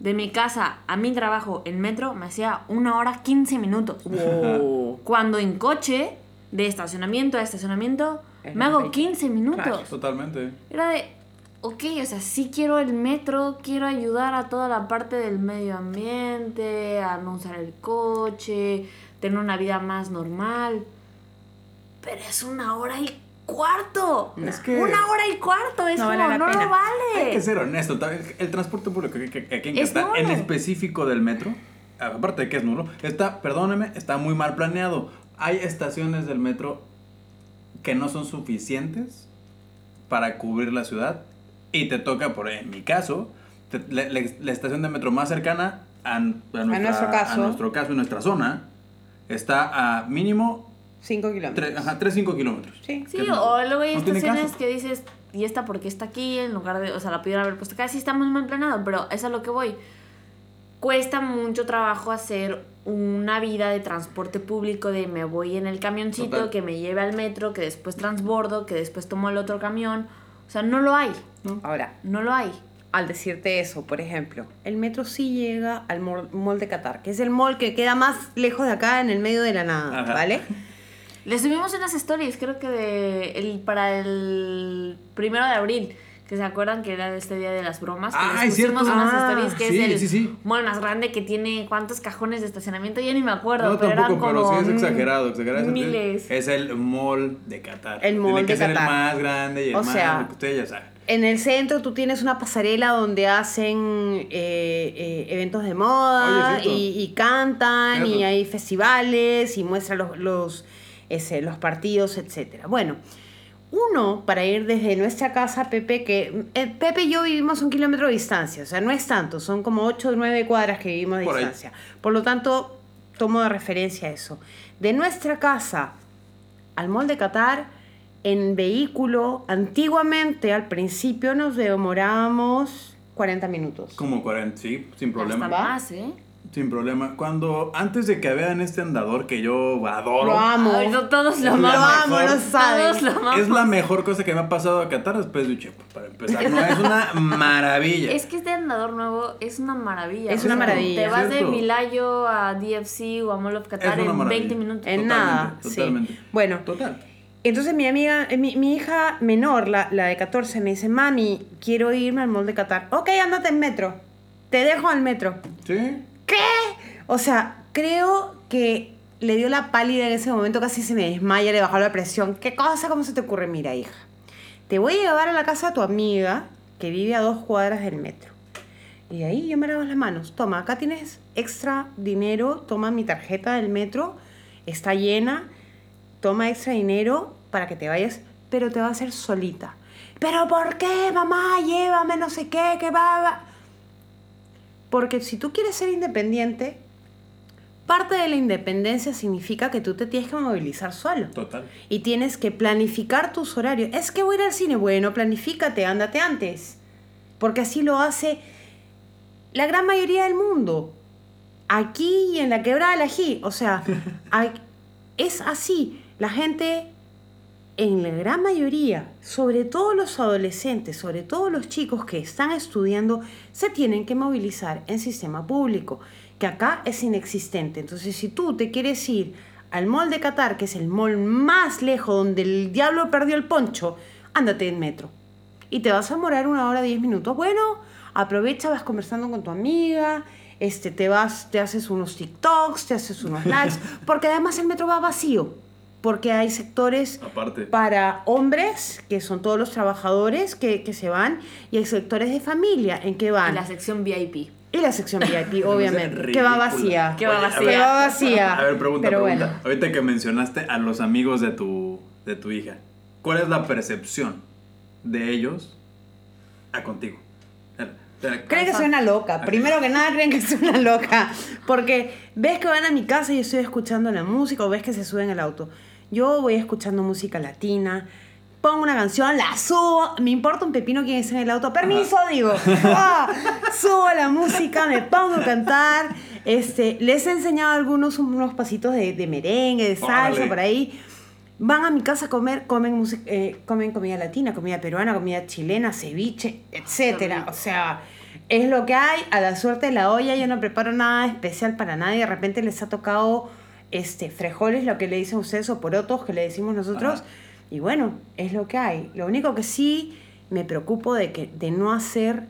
De mi casa a mi trabajo en metro me hacía una hora 15 minutos. Wow. Cuando en coche, de estacionamiento a estacionamiento, Es me hago más 15 minutos. Claro. Totalmente. Era de, ok, o sea, sí quiero el metro, quiero ayudar a toda la parte del medio ambiente, a no usar el coche, tener una vida más normal. Pero es una hora y cuarto. Es que- Una hora y cuarto, es No como, vale no pena. lo vale. Hay que ser honesto. El transporte público que- que- que aquí en Es Qatar, en específico del metro, aparte de que es nulo, está, perdóneme, está muy mal planeado. Hay estaciones del metro que no son suficientes para cubrir la ciudad y te toca, por en mi caso, te- la, la- la estación de metro más cercana a, a nuestra- nuestro caso. a nuestro caso, en nuestra zona, está a mínimo 5 kilómetros. 3-5 kilómetros. Sí. Sí, no- o luego hay no estaciones que dices, ¿y esta por qué está aquí? En lugar de, o sea, la pudieron haber puesto acá. Sí, está muy mal planeado, pero es a lo que voy. Cuesta mucho trabajo hacer una vida de transporte público, de me voy en el camioncito, Total. que me lleve al metro, que después transbordo, que después tomo el otro camión. O sea, no lo hay, Ahora, no lo hay. al decirte eso, por ejemplo, el metro sí llega al mall, mall de Qatar, que es el mall que queda más lejos de acá, en el medio de la nada, Ajá. ¿vale? Le subimos unas stories, creo que de el, para el primero de abril. Que se acuerdan que era este día de las bromas. Que Ah, les es unas Ah, stories que sí, es el sí, sí. mall más grande que tiene cuántos cajones de estacionamiento. Ya ni me acuerdo, No, pero tampoco, eran pero como sí es exagerado, exagerado. Es- miles. Es el mall de Qatar. El mall Tiene que de ser Qatar. el más grande y el O más, sea, que ustedes ya saben. En el centro tú tienes una pasarela donde hacen eh, eh, eventos de moda Oye, y, y cantan y hay festivales y muestran los, los, ese, los partidos, etc. Bueno, uno para ir desde nuestra casa a Pepe, que eh, Pepe y yo vivimos un kilómetro de distancia, o sea, no es tanto, son como 8 o 9 cuadras que vivimos de Por ahí. distancia. Por lo tanto, tomo de referencia eso. De nuestra casa al Mall de Qatar en vehículo, antiguamente al principio nos demorábamos 40 minutos. Como 40, sí, sin problema. Hasta más, ¿eh? Sin problema. Cuando, antes de que vean este andador que yo adoro, Lo amo. Ay, no, todos lo amamos. lo. Todos lo amamos. es la mejor cosa que me ha pasado a Qatar después de Uchepo, para empezar. No, es una maravilla. Es que este andador nuevo es una maravilla. Es una maravilla. Te vas de. Milayo a DFC o a Mall of Qatar en maravilla. 20 minutos. En Totalmente, nada. sí. totalmente. Bueno, Total. entonces mi amiga, eh, mi, mi hija menor, la, la de 14, me dice, mami, quiero irme al Mall de Qatar. Ok, ándate en metro. Te dejo al metro. Sí. ¿Qué? O sea, creo que le dio la pálida en ese momento, casi se me desmaya, le bajó la presión. ¿Qué cosa? ¿Cómo se te ocurre? Mira, hija, te voy a llevar a la casa de tu amiga que vive a dos cuadras del metro. Y ahí yo me lavo las manos. Toma, acá tienes extra dinero, toma mi tarjeta del metro, está llena, toma extra dinero para que te vayas, pero te va a hacer solita. ¿Pero por qué, mamá? Llévame, no sé qué, que va, va. Porque si tú quieres ser independiente, parte de la independencia significa que tú te tienes que movilizar solo. Total. Y tienes que planificar tus horarios. Es que voy a ir al cine. Bueno, planifícate, ándate antes. Porque así lo hace la gran mayoría del mundo. Aquí y en la quebrada del ají. O sea, hay- es así. La gente, en la gran mayoría, sobre todo los adolescentes, sobre todo los chicos que están estudiando, se tienen que movilizar en sistema público, que acá es inexistente. Entonces, si tú te quieres ir al mall de Qatar, que es el mall más lejos donde el diablo perdió el poncho, ándate en metro y te vas a demorar una hora, diez minutos. Bueno, aprovecha, vas conversando con tu amiga, este, te vas, te haces unos TikToks, te haces unos likes, porque además el metro va vacío, porque hay sectores Aparte. para hombres, que son todos los trabajadores que, que se van, y hay sectores de familia en que En van. la sección VIP. Y la sección VIP, Me obviamente, que va vacía. Que va vacía. ver, Que va vacía. A ver, pregunta, Pero pregunta. bueno. Ahorita que mencionaste a los amigos de tu, de tu hija, ¿cuál es la percepción de ellos a contigo? Creen que soy una loca. Primero que nada, creen que soy una loca. Porque ves que van a mi casa y yo estoy escuchando la música o ves que se suben al auto. Yo voy escuchando música latina, pongo una canción, la subo, me importa un pepino quién está en el auto. Permiso, digo. Ah, subo la música, me pongo a cantar. Este, les he enseñado algunos unos pasitos de, de merengue, de salsa, por ahí. Van a mi casa a comer, comen, eh, comen comida latina, comida peruana, comida chilena, ceviche, etcétera. O sea, es lo que hay, a la suerte de la olla, yo no preparo nada especial para nadie. De repente les ha tocado este, frijoles, lo que le dicen ustedes, o porotos, que le decimos nosotros. Ajá. Y bueno, es lo que hay. Lo único que sí me preocupo de, que, de no hacer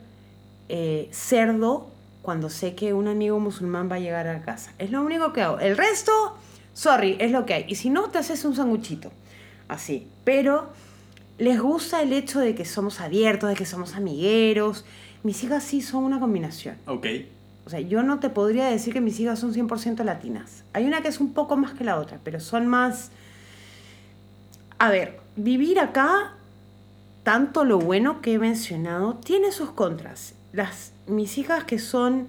eh, cerdo cuando sé que un amigo musulmán va a llegar a casa. Es lo único que hago. El resto, sorry, es lo que hay. Y si no, te haces un sanguchito. Así. Pero les gusta el hecho de que somos abiertos, de que somos amigueros. Mis hijas sí son una combinación. Ok. O sea, yo no te podría decir que mis hijas son 100% latinas. Hay una que es un poco más que la otra, pero son más... A ver, vivir acá, tanto lo bueno que he mencionado, tiene sus contras. Las, mis hijas que son...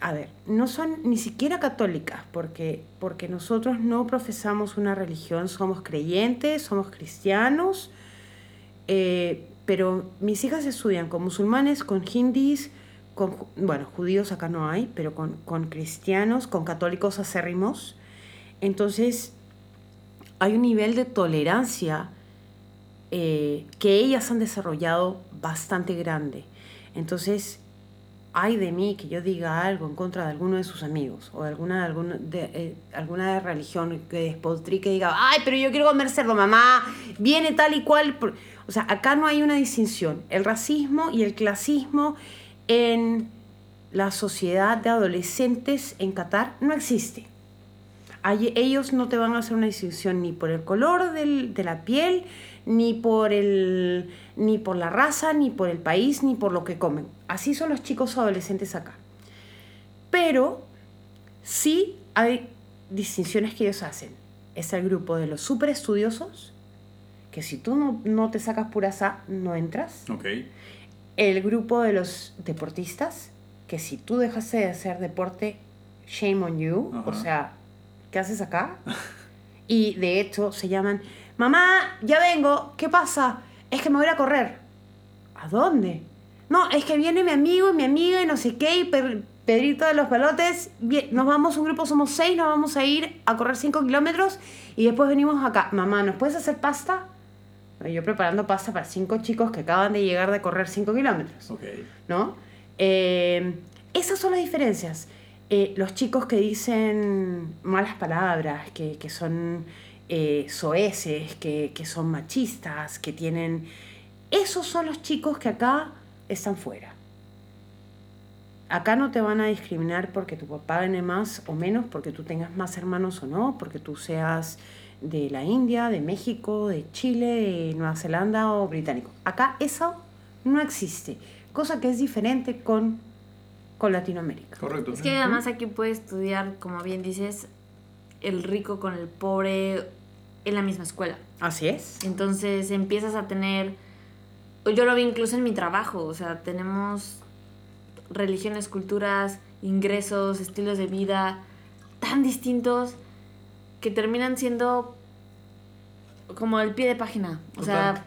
A ver, no son ni siquiera católicas, porque, porque nosotros no profesamos una religión, somos creyentes, somos cristianos, eh, pero mis hijas estudian con musulmanes, con hindis, bueno, judíos acá no hay, pero con, con cristianos, con católicos acérrimos. Entonces, hay un nivel de tolerancia eh, que ellas han desarrollado bastante grande. Entonces, hay de mí que yo diga algo en contra de alguno de sus amigos o de alguna, alguna, de, eh, religión que despotrique diga, ay, pero yo quiero comer cerdo, mamá, viene tal y cual. por-". O sea, acá no hay una distinción. El racismo y el clasismo en la sociedad de adolescentes en Qatar no existe. Ellos no te van a hacer una distinción ni por el color del- de la piel, ni por, el, ni por la raza, ni por el país, ni por lo que comen. Así son los chicos adolescentes acá. Pero sí hay distinciones que ellos hacen. Es el grupo de los super estudiosos, que si tú no, no te sacas pura sa, no entras Ok. El grupo de los deportistas, que si tú dejaste de hacer deporte, shame on you, o Ajá. sea, ¿qué haces acá? y de hecho se llaman, mamá, ya vengo, ¿qué pasa? Es que me voy a correr. ¿A dónde? No, es que viene mi amigo y mi amiga y no sé qué, y Per- Pedrito de los Palotes, bien, nos vamos, un grupo somos seis, nos vamos a ir a correr cinco kilómetros y después venimos acá. Mamá, ¿nos puedes hacer pasta? Yo preparando pasta para cinco chicos que acaban de llegar de correr 5 kilómetros, Ok. ¿no? Eh, esas son las diferencias. Eh, los chicos que dicen malas palabras, que, que son eh, soeces, que, que son machistas, que tienen... Esos son los chicos que acá están fuera. Acá no te van a discriminar porque tu papá gane más o menos, porque tú tengas más hermanos o no, porque tú seas de la India, de México, de Chile, de Nueva Zelanda o británico. Acá eso no existe. cosa que es diferente con, con Latinoamérica. Correcto. Es que además aquí puede estudiar, como bien dices, el rico con el pobre en la misma escuela. Así es. Entonces empiezas a tener, yo lo vi incluso en mi trabajo, o sea, tenemos religiones, culturas, ingresos, estilos de vida tan distintos que terminan siendo como el pie de página. O sea,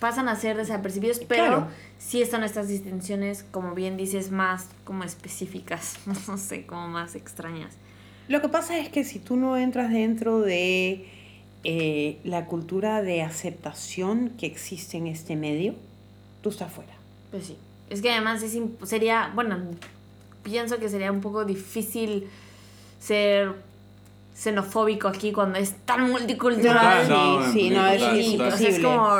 pasan a ser desapercibidos, pero Claro. sí están estas distinciones, como bien dices, más como específicas, no sé, como más extrañas. Lo que pasa es que si tú no entras dentro de eh, la cultura de aceptación que existe en este medio, tú estás fuera. Pues sí. Es que además es sería, bueno, pienso que sería un poco difícil ser xenofóbico aquí cuando es tan multicultural. No, sí, sí, no, es es imposible. como...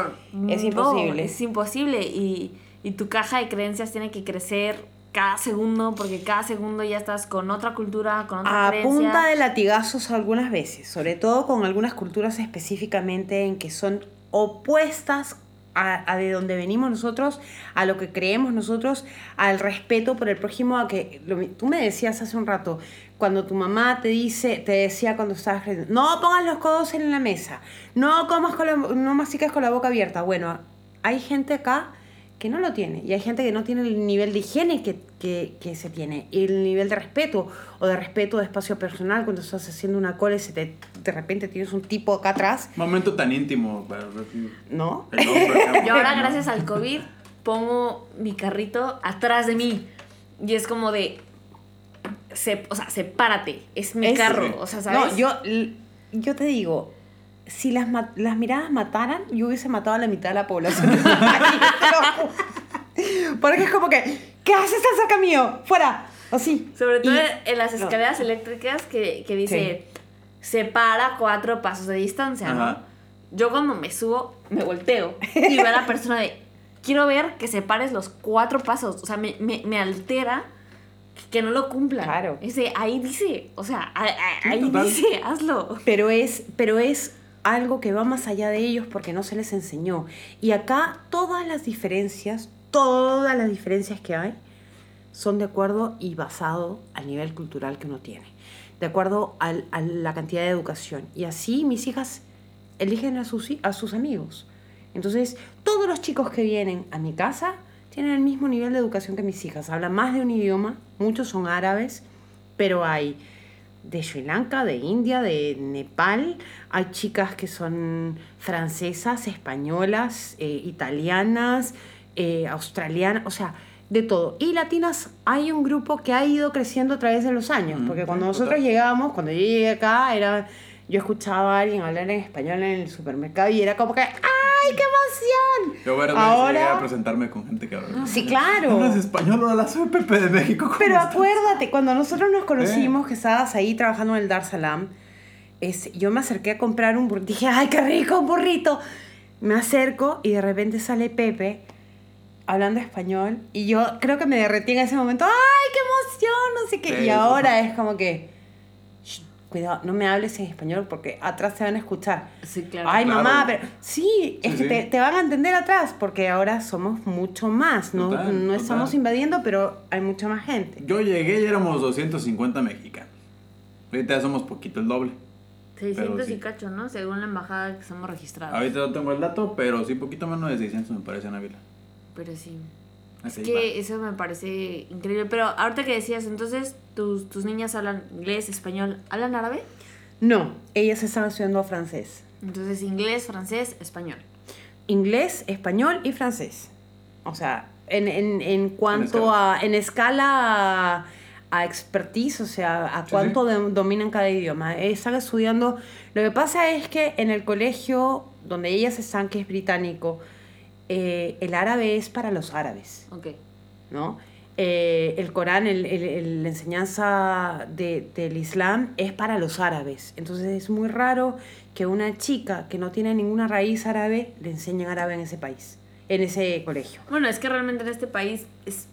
Es no, imposible. es imposible. Y, y tu caja de creencias tiene que crecer cada segundo porque cada segundo ya estás con otra cultura, con otra A creencia. punta de latigazos algunas veces, sobre todo con algunas culturas específicamente en que son opuestas a, de donde venimos nosotros, a lo que creemos nosotros, al respeto por el prójimo, a que tú me decías hace un rato, cuando tu mamá te dice, te decía cuando estabas creciendo, no pongas los codos en la mesa, no comas con la, no con la boca abierta. Bueno, hay gente acá que no lo tiene y hay gente que no tiene el nivel de higiene que, que, que se tiene y el nivel de respeto o de respeto de espacio personal cuando estás haciendo una cola y se te, de repente tienes un tipo acá atrás, Momento tan íntimo. para- ¿no? El hombre acá, Yo ahora, ¿no? gracias al COVID, pongo mi carrito atrás de mí. Y es como de. Se, o sea, sepárate. Es mi Es- carro. O sea, ¿sabes? No, yo, yo te digo, si las, las miradas mataran, yo hubiese matado a la mitad de la población. de este. Porque es como que, ¿qué haces tan cerca mío? ¡Fuera! Así. Sobre todo Y- en las no. escaleras eléctricas que, que dice. Separa cuatro pasos de distancia, ¿no? Ajá. Yo cuando me subo, me volteo y veo a la persona de. Quiero ver que separes los cuatro pasos. O sea, me, me, me altera que no lo cumplan. Claro. Ese, ahí dice. O sea, a- a- ahí total. dice, hazlo. Pero es, pero es algo que va más allá de ellos porque no se les enseñó. Y acá todas las diferencias, todas las diferencias que hay, son de acuerdo y basado al nivel cultural que uno tiene. De acuerdo a la cantidad de educación. Y así mis hijas eligen a sus, hi- a sus amigos. Entonces, todos los chicos que vienen a mi casa tienen el mismo nivel de educación que mis hijas. Hablan más de un idioma, muchos son árabes, pero hay de Sri Lanka, de India, de Nepal. Hay chicas que son francesas, españolas, eh, italianas, eh, australianas, o sea, de todo. Y latinas, hay un grupo que ha ido creciendo a través de los años, Mm, porque cuando nosotros total. llegábamos, cuando yo llegué acá, era, yo escuchaba a alguien hablar en español en el supermercado y era como que, ¡ay, qué emoción! Yo varias Ahora- a presentarme con gente que habla. Sí, claro. Hablas español, hola, soy Pepe de México. ¿cómo Pero estás? acuérdate, cuando nosotros nos conocimos, que estabas ahí trabajando en el Dar Salam, es, yo me acerqué a comprar un burrito. Dije, ¡ay, qué rico, un burrito! Me acerco y de repente sale Pepe hablando español. Y yo creo que me derretí en ese momento. ¡Ay, qué emoción! No sé qué. Sí, y ahora es como que. "Shh, Cuidado, no me hables en español porque atrás te van a escuchar. Sí, claro. Ay, Claro. mamá, pero sí, es Sí, que sí. Te, te van a entender atrás porque ahora somos mucho más. No, Total, no total. estamos invadiendo, pero hay mucha más gente. Yo llegué y éramos 250 mexicanos. Ahorita ya somos poquito el doble. 600 Pero sí. y cacho, ¿no? Según la embajada que estamos registrados. Ahorita no tengo el dato, pero sí poquito menos de 600 me parece en Ávila. Pero sí. Así Es va. que eso me parece increíble. Pero ahorita que decías, entonces, tus, tus niñas hablan inglés, español, ¿hablan árabe? No, ellas están estudiando francés. Entonces, inglés, francés, español. Inglés, español y francés. O sea, en, en, en cuanto a. En escala a, a expertise, o sea, a Sí, cuánto de- dominan cada idioma. Están estudiando. Lo que pasa es que en el colegio donde ellas están, que es británico, eh, el árabe es para los árabes. Ok. ¿no? Eh, el Corán, el, el- el- la enseñanza de- del Islam es para los árabes. Entonces es muy raro que una chica que no tiene ninguna raíz árabe le enseñen árabe en ese país, en ese colegio. Bueno, es que realmente en este país es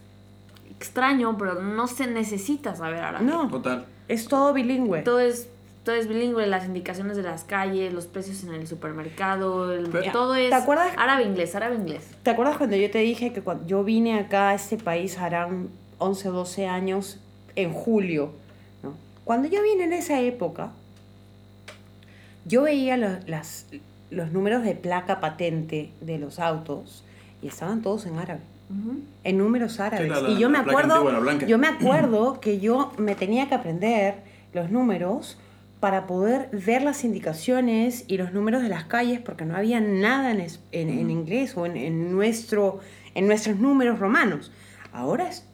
extraño, pero no se necesita saber árabe. No, Total. es todo bilingüe. Todo es todo es bilingüe, las indicaciones de las calles, los precios en el supermercado, el- Pero- todo es ¿Te acuerdas? árabe-inglés, árabe-inglés. ¿Te acuerdas cuando yo te dije que cuando yo vine acá a este país harán 11 o 12 años en julio? ¿no? Cuando yo vine en esa época, yo veía lo- las, los números de placa patente de los autos y estaban todos en árabe. En números árabes. la- la- y yo me acuerdo, antigua, yo me acuerdo que yo me tenía que aprender los números para poder ver las indicaciones y los números de las calles porque no había nada en, es- en- en inglés o en, en nuestro, en nuestros números romanos. Ahora es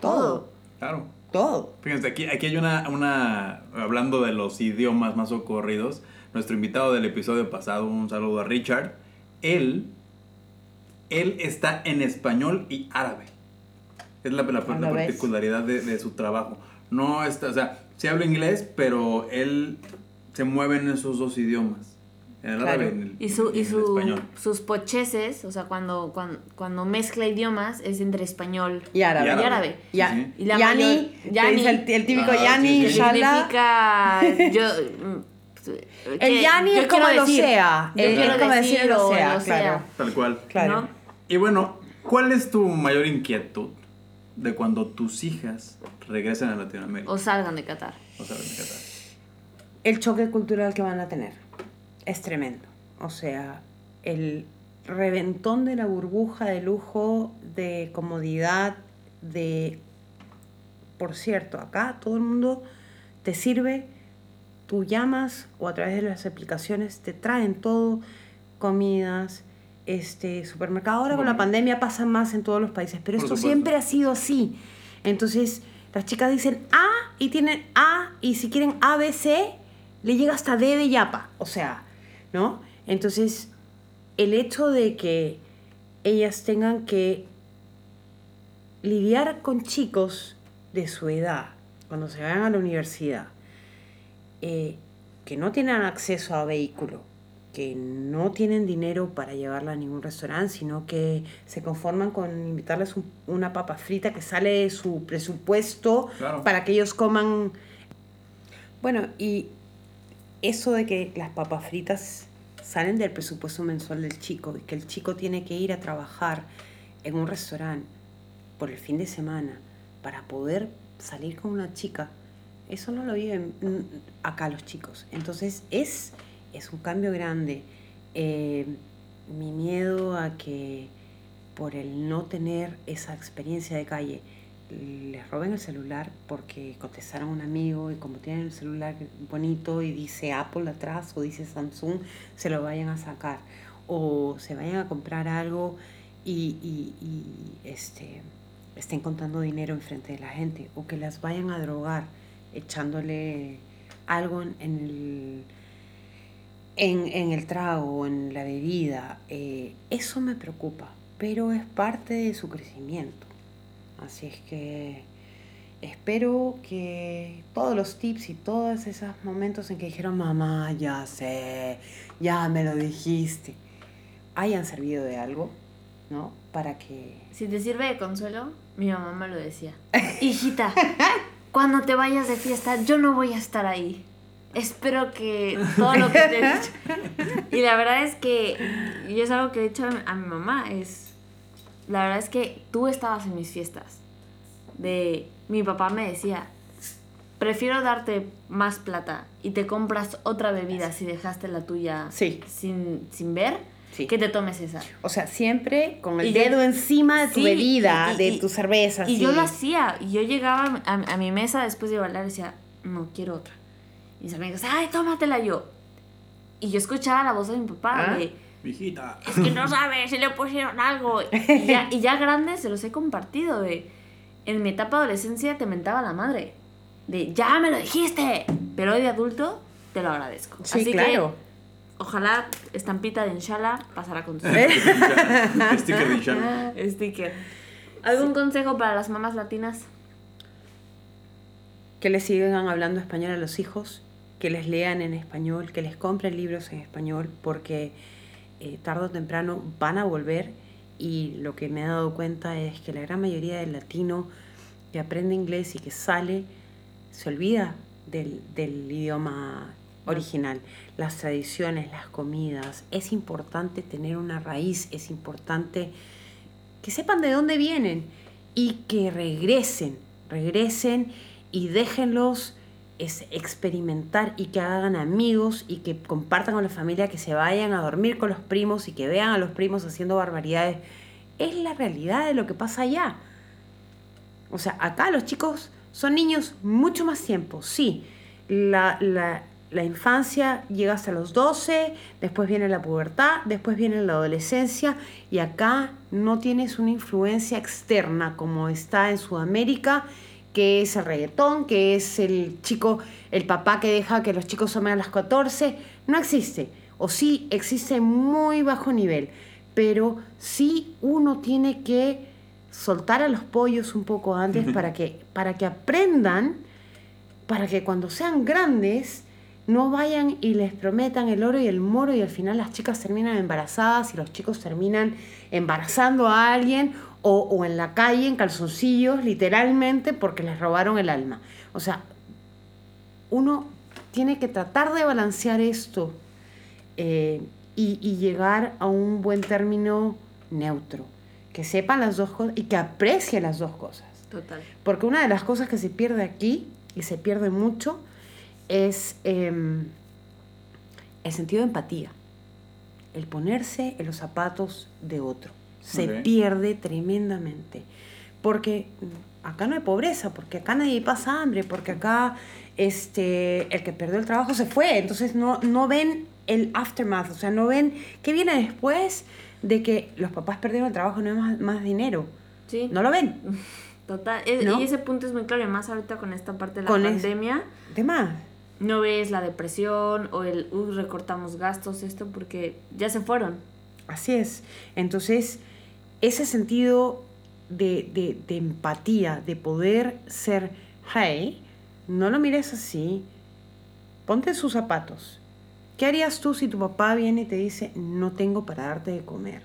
todo, Claro. todo. Fíjense, aquí, aquí hay una, una, hablando de los idiomas más ocurridos, nuestro invitado del episodio pasado, un saludo a Richard, él, él está en español y árabe. Es la, la- A la la vez. particularidad de, de su trabajo. No está, o sea, sí habla inglés, pero él se mueve en esos dos idiomas. En el Claro. árabe y en el, Y, su, en y su, español. sus pocheses, o sea, cuando, cuando, cuando mezcla idiomas es entre español Y árabe. y árabe. Ya, Sí, sí. Y la Yani, mayor- Yani. el, el típico Ah, sí, Yani, sí. Significa yo El Yani es como el Osea. yo Es como decir decir el o Osea, el Osea, claro. Tal cual. Claro. ¿no? Y bueno, ¿cuál es tu mayor inquietud de cuando tus hijas regresan a Latinoamérica? O salgan de Qatar. O sea, en Qatar. el choque cultural que van a tener es tremendo. O sea, el reventón de la burbuja de lujo, de comodidad, de... Por cierto, acá todo el mundo te sirve, tú llamas o a través de las aplicaciones te traen todo, comidas, este supermercado. Ahora con la pandemia pasa más en todos los países, pero Por esto supuesto. siempre ha sido así. Entonces, las chicas dicen A y tienen A y si quieren A, B, C, le llega hasta D de yapa. O sea, ¿no? Entonces, el hecho de que ellas tengan que lidiar con chicos de su edad cuando se vayan a la universidad, eh, que no tienen acceso a vehículo, que no tienen dinero para llevarla a ningún restaurante, sino que se conforman con invitarles un- una papa frita que sale de su presupuesto Claro. para que ellos coman. Bueno, y eso de que las papas fritas salen del presupuesto mensual del chico y que el chico tiene que ir a trabajar en un restaurante por el fin de semana para poder salir con una chica, eso no lo viven acá los chicos. Entonces es, es un cambio grande. Eh, mi miedo a que por el no tener esa experiencia de calle les roben el celular porque contestaron a un amigo y como tienen el celular bonito y dice Apple atrás o dice Samsung, se lo vayan a sacar o se vayan a comprar algo y, y- este, estén contando dinero enfrente de la gente o que las vayan a drogar echándole algo en, en el en, en el trago, en la bebida, eh, eso me preocupa, pero es parte de su crecimiento. Así es que espero que todos los tips y todos esos momentos en que dijeron, mamá, ya sé, ya me lo dijiste, hayan servido de algo, ¿no? Para que... Si te sirve de consuelo, mi mamá me lo decía. Hijita, cuando te vayas de fiesta, yo no voy a estar ahí. Espero que todo lo que te he dicho. Y la verdad es que, y es algo que he dicho a mi, mamá, es, la verdad es que tú estabas en mis fiestas. De, mi papá me decía, prefiero darte más plata y te compras otra bebida si dejaste la tuya Sí. sin, sin ver, Sí. que te tomes esa. O sea, siempre con el Y yo- dedo encima de tu Sí, bebida, y- y- de y- tu cerveza. Y sí. yo lo hacía. Y yo llegaba a, a mi mesa después de bailar y decía, no quiero otra. Y mis amigas, ay, tómatela yo. Y yo escuchaba la voz de mi papá Ah. de, Mijita. es que no sabes, si le pusieron algo. Y ya, y ya grande se los he compartido de, en mi etapa de adolescencia te mentaba la madre. De, ya me lo dijiste. Pero hoy de adulto te lo agradezco. Sí, Así claro. que, ojalá estampita de Inshallah pasará con tu Sticker de Inshallah. sticker. ¿Algún consejo para las mamás latinas? que les sigan hablando español a los hijos, que les lean en español, que les compren libros en español, porque eh, tarde o temprano van a volver y lo que me he dado cuenta es que la gran mayoría del latino que aprende inglés y que sale se olvida del, del idioma original. Las tradiciones, las comidas. Es importante tener una raíz, es importante que sepan de dónde vienen y que regresen, regresen y déjenlos es experimentar y que hagan amigos y que compartan con la familia, que se vayan a dormir con los primos y que vean a los primos haciendo barbaridades. Es la realidad de lo que pasa allá. O sea, acá los chicos son niños mucho más tiempo, sí. La, la, la infancia llega hasta los 12, después viene la pubertad, después viene la adolescencia y acá no tienes una influencia externa como está en Sudamérica, que es el reggaetón, que es el chico, el papá que deja que los chicos tomen a las 14, no existe. O sí existe muy bajo nivel, pero sí uno tiene que soltar a los pollos un poco antes para que, para que aprendan, para que cuando sean grandes no vayan y les prometan el oro y el moro y al final las chicas terminan embarazadas y los chicos terminan embarazando a alguien o, o en la calle en calzoncillos literalmente porque les robaron el alma. O sea, uno tiene que tratar de balancear esto eh, y, y llegar a un buen término neutro, que sepan las dos cosas y que aprecien las dos cosas. Total. Porque una de las cosas que se pierde aquí, y se pierde mucho, es em, el sentido de empatía. El ponerse en los zapatos de otro. Se pierde tremendamente. Porque acá no hay pobreza, porque acá nadie pasa hambre, porque acá este, el que perdió el trabajo se fue. Entonces no, no ven el aftermath, o sea, no ven qué viene después de que los papás perdieron el trabajo, no hay más, más dinero. Sí. No lo ven. Total. Es- ¿No? Y ese punto es muy claro, y más ahorita con esta parte de la Con pandemia. De más. No ves la depresión o el, uy, recortamos gastos, esto, porque ya se fueron. Así es. Entonces, ese sentido de, de- de empatía, de poder ser, hey, no lo mires así, ponte sus zapatos. ¿Qué harías tú si tu papá viene y te dice, no tengo para darte de comer?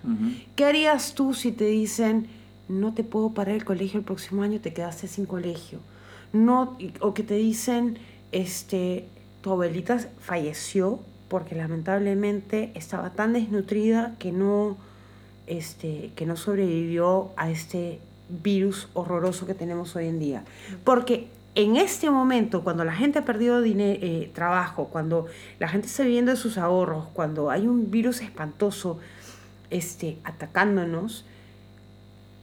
¿Qué harías tú si te dicen, no te puedo parar el colegio el próximo año, te quedaste sin colegio? No, o que te dicen, este, tu abuelita falleció porque lamentablemente estaba tan desnutrida que no, este, que no sobrevivió a este virus horroroso que tenemos hoy en día. Porque en este momento, cuando la gente ha perdido dine- eh, trabajo, cuando la gente está viviendo de sus ahorros, cuando hay un virus espantoso este, atacándonos,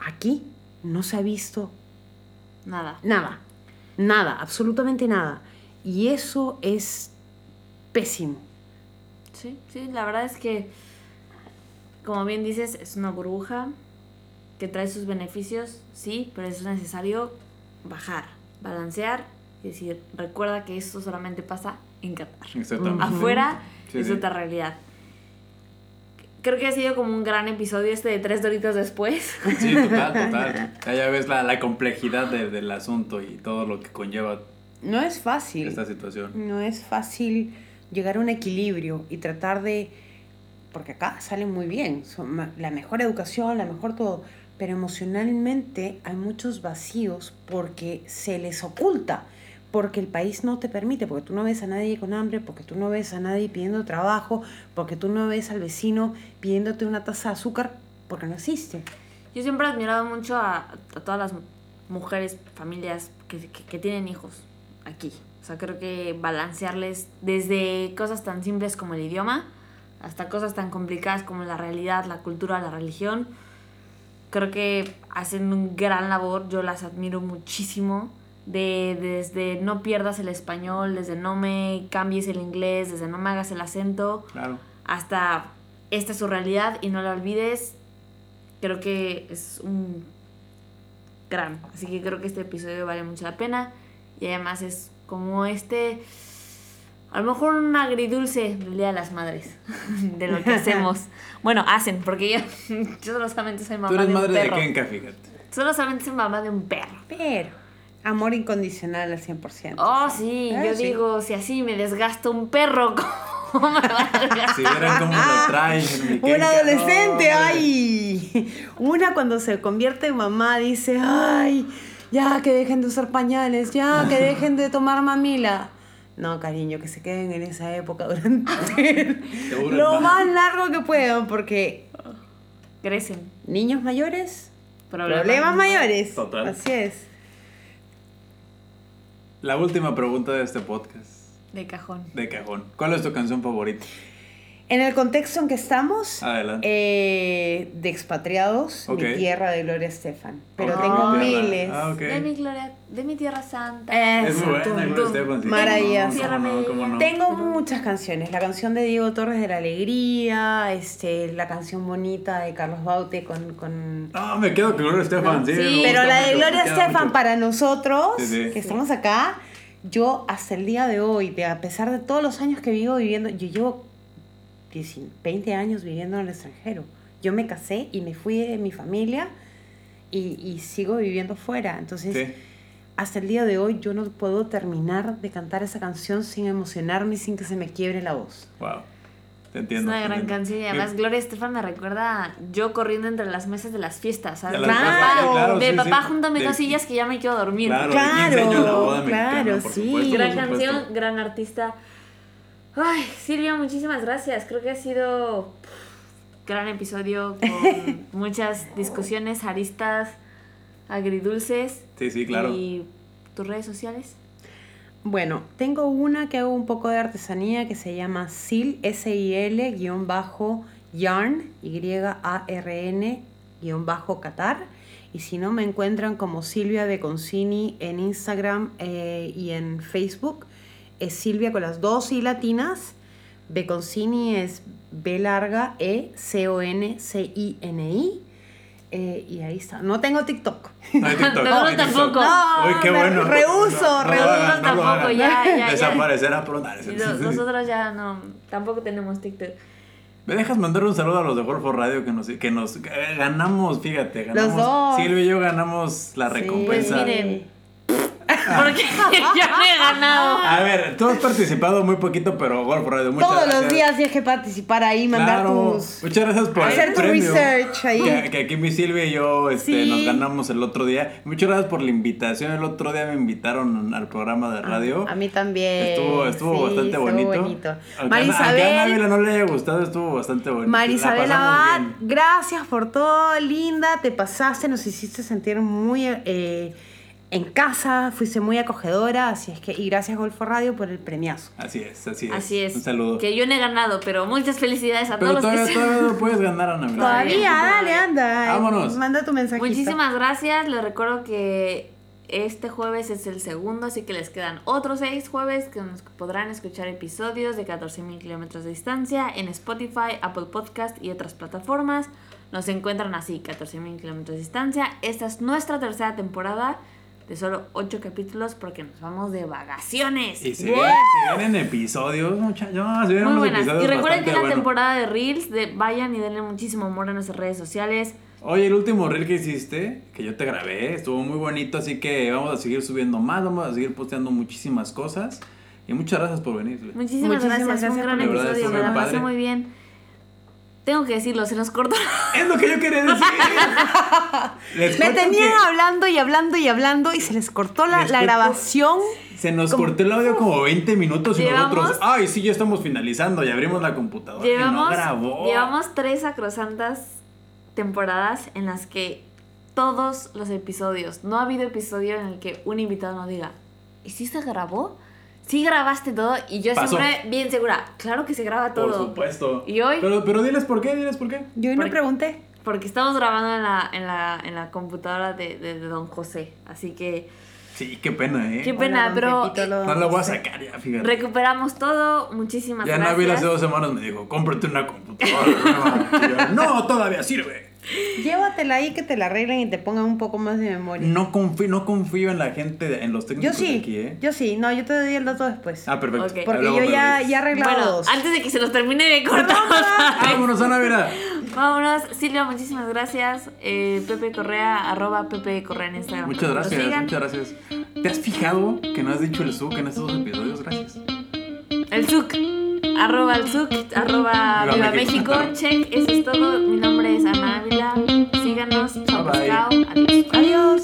aquí no se ha visto Nada. nada, nada, absolutamente nada. Y eso es pésimo. Sí, sí, la verdad es que, como bien dices, es una burbuja que trae sus beneficios, sí, pero es necesario bajar, balancear y decir, recuerda que esto solamente pasa en Qatar. Exactamente. Afuera Sí, es sí. otra realidad. Creo que ha sido como un gran episodio este de tres doritos después. Sí, total, total. Ya, ya ves la, la complejidad de- del asunto y todo lo que conlleva No es fácil. esta situación. No es fácil llegar a un equilibrio y tratar de... Porque acá salen muy bien, son la mejor educación, la mejor todo, pero emocionalmente hay muchos vacíos porque se les oculta, porque el país no te permite, porque tú no ves a nadie con hambre, porque tú no ves a nadie pidiendo trabajo, porque tú no ves al vecino pidiéndote una taza de azúcar, porque no existe. Yo siempre he admirado mucho a, a todas las mujeres, familias que, que- que tienen hijos aquí. O sea, creo que balancearles desde cosas tan simples como el idioma hasta cosas tan complicadas como la realidad, la cultura, la religión. Creo que hacen un gran labor, yo las admiro muchísimo. De, desde no pierdas el español, desde no me cambies el inglés, desde no me hagas el acento, Claro. hasta esta es su realidad y no la olvides. Creo que es un gran. Así que creo que este episodio vale mucho la pena. Y además es como este. A lo mejor un agridulce del Día de las Madres. De lo que hacemos. Bueno, hacen, porque yo, yo solamente soy mamá Tú eres de un madre de perro. Kenka, fíjate. Solo solamente soy mamá de un perro. Pero amor incondicional al 100%. Oh, sí, Eh, yo sí. digo, si así me desgasto un perro, ¿cómo me va a desgastar? Si vieran cómo lo traen. mi Kenka, Una adolescente, no, ay. Una cuando se convierte en mamá dice, ay, ya que dejen de usar pañales, ya que dejen de tomar mamila. No, cariño, que se queden en esa época durante lo más. más largo que puedan, porque Crecen. niños mayores, Problemas problemas, mayores. Total. Así es. La última pregunta de este podcast. De cajón. De cajón. ¿Cuál es tu canción favorita? En el contexto en que estamos, Adelante. eh, de expatriados, Ok. mi tierra de Gloria Estefan. Pero tengo miles. Ah. De mi gloria, de mi tierra santa. Es muy buena, Gloria tum. Estefan. sí. Maravillosa. ¿Cómo no? ¿Cómo no? ¿Cómo no? Tengo muchas canciones. La canción de Diego Torres de la Alegría, este, la canción bonita de Carlos Baute con... con... No, me quedo con Gloria Estefan, sí. Sí. Pero la de Gloria Estefan mucho. para nosotros, Sí, sí. que estamos acá, yo hasta el día de hoy, a pesar de todos los años que vivo viviendo, yo llevo 10 20 años viviendo en el extranjero. Yo me casé y me fui de mi familia y, y sigo viviendo fuera. Entonces, Sí. hasta el día de hoy yo no puedo terminar de cantar esa canción sin emocionarme sin que se me quiebre la voz. Wow. Te Es entiendo. una te gran entiendo. canción y además Gloria Estefan me recuerda a yo corriendo entre las mesas de las fiestas, ¿sabes? Las fiestas, claro, de sí, papá sí. júntame De- dos sillas que ya me quiero dormir. Claro, Claro, de 15 años la boda claro, mexicana, sí. supuesto, Gran canción, gran artista. Ay, Silvia, muchísimas gracias. Creo que ha sido pff, gran episodio con muchas discusiones, aristas, agridulces. Sí, sí, claro. ¿Y tus redes sociales? Bueno, tengo una que hago un poco de artesanía que se llama SIL, S-I-L, guion bajo, yarn, Y-A-R-N, guion bajo, Qatar. Y si no, me encuentran como Silvia Beconcini en Instagram eh, y en Facebook. Es Silvia con las dos I latinas. Beconcini es B larga, E, C-O-N-C-I-N-I. Eh, y ahí está. No tengo TikTok. No hay TikTok, Nosotros no tampoco. No, Uy, qué me bueno. rehuso, rehuso. Tampoco, ya, ya, ya. Desaparecerá pronto. Nosotros ya no, tampoco tenemos TikTok. ¿Me dejas mandar un saludo a los de Golfo Radio que nos, que nos ganamos, fíjate, ganamos. dos. Silvia y yo ganamos la Sí. recompensa. Pues miren. Porque yo no he ganado. A ver, tú has participado muy poquito, pero Golfo Radio, muchas Todos gracias. los días tienes que participar ahí, mandar Claro. tus... Muchas gracias por Hacer el tu premio research ahí. Que, que aquí mi Silvia y yo este, Sí. nos ganamos el otro día. Muchas gracias por la invitación. El otro día me invitaron al programa de radio. A mí también. Estuvo, estuvo Sí, bastante estuvo bonito. bonito. Aunque a- aunque a Marisabel, Anabela no le haya gustado, estuvo bastante bonito. Marisabel Abad, gracias por todo, linda. Te pasaste, nos hiciste sentir muy eh, en casa, fuiste muy acogedora. Así es que, y gracias Golfo Radio por el premiazo. Así es, así es. Así es. Un saludo. Que yo no he ganado, pero muchas felicidades a Pero todos los todavía, que todavía no puedes ganar, Ana. Mira. Todavía, dale, anda. Vámonos. Manda tu mensajito. Muchísimas gracias. Les recuerdo que este jueves es el segundo, así que les quedan otros seis jueves que nos podrán escuchar episodios de 14.000 kilómetros de distancia en Spotify, Apple Podcast y otras plataformas. Nos encuentran así, 14.000 kilómetros de distancia. Esta es nuestra tercera temporada de solo 8 capítulos porque nos vamos de vacaciones. Y se, vienen, se vienen episodios, muchachos. No, se vienen Muy unos buenas. episodios Y recuerden que la temporada de Reels, de vayan y denle muchísimo amor a nuestras redes sociales. Oye, el último reel que hiciste, que yo te grabé, estuvo muy bonito, así que vamos a seguir subiendo más, vamos a seguir posteando muchísimas cosas. Y muchas gracias por venir. Muchísimas, Muchísimas gracias, fue un gracias gran episodio, me la pasé muy bien. Tengo que decirlo, se nos cortó. Es lo que yo quería decir. Les Me tenían que hablando y hablando y hablando y se les cortó la, Les la grabación. Se nos como- cortó el audio como 20 minutos y Llevamos- nosotros, ay, sí, ya estamos finalizando y abrimos la computadora. y Llevamos, no grabó. llevamos tres acrosantas temporadas en las que todos los episodios, no ha habido episodio en el que un invitado no diga, ¿y si se grabó? Sí grabaste todo y yo Pasó. siempre bien segura, claro que se graba Por todo. supuesto. ¿Y hoy? Pero, pero diles por qué, diles por qué. Yo hoy no pregunté. Porque estamos grabando en la, en la, en la computadora de, de- de Don José. Así que Sí, qué pena, ¿eh? Qué pena, Hola, pero, Pepito, lo- No la voy a sacar ya, fíjate. recuperamos todo. Muchísimas Ya gracias. Nabil hace dos semanas me dijo, cómprate una computadora no, todavía sirve. Llévatela ahí que te la arreglen y te pongan un poco más de memoria. No confío, no confío en la gente, de- en los yo técnicos de sí, aquí, ¿eh? yo sí. No, yo te doy el dato después. Ah, perfecto. Ok. porque Luego yo ya, ya arreglado Bueno, dos. antes de que se los termine de cortar. Vámonos, Ana, mira. Vámonos. Silvia, muchísimas gracias. Eh, Pepe Correa, arroba Pepe Correa en Instagram. Muchas gracias, muchas gracias. ¿Te has fijado que no has dicho el SUC en estos dos episodios? Gracias. El Zuc arroba al Zuc, arroba Viva México. Check, eso es todo. Mi nombre es Ana Ávila. Síganos. Chao, pescado. Adiós. Adiós.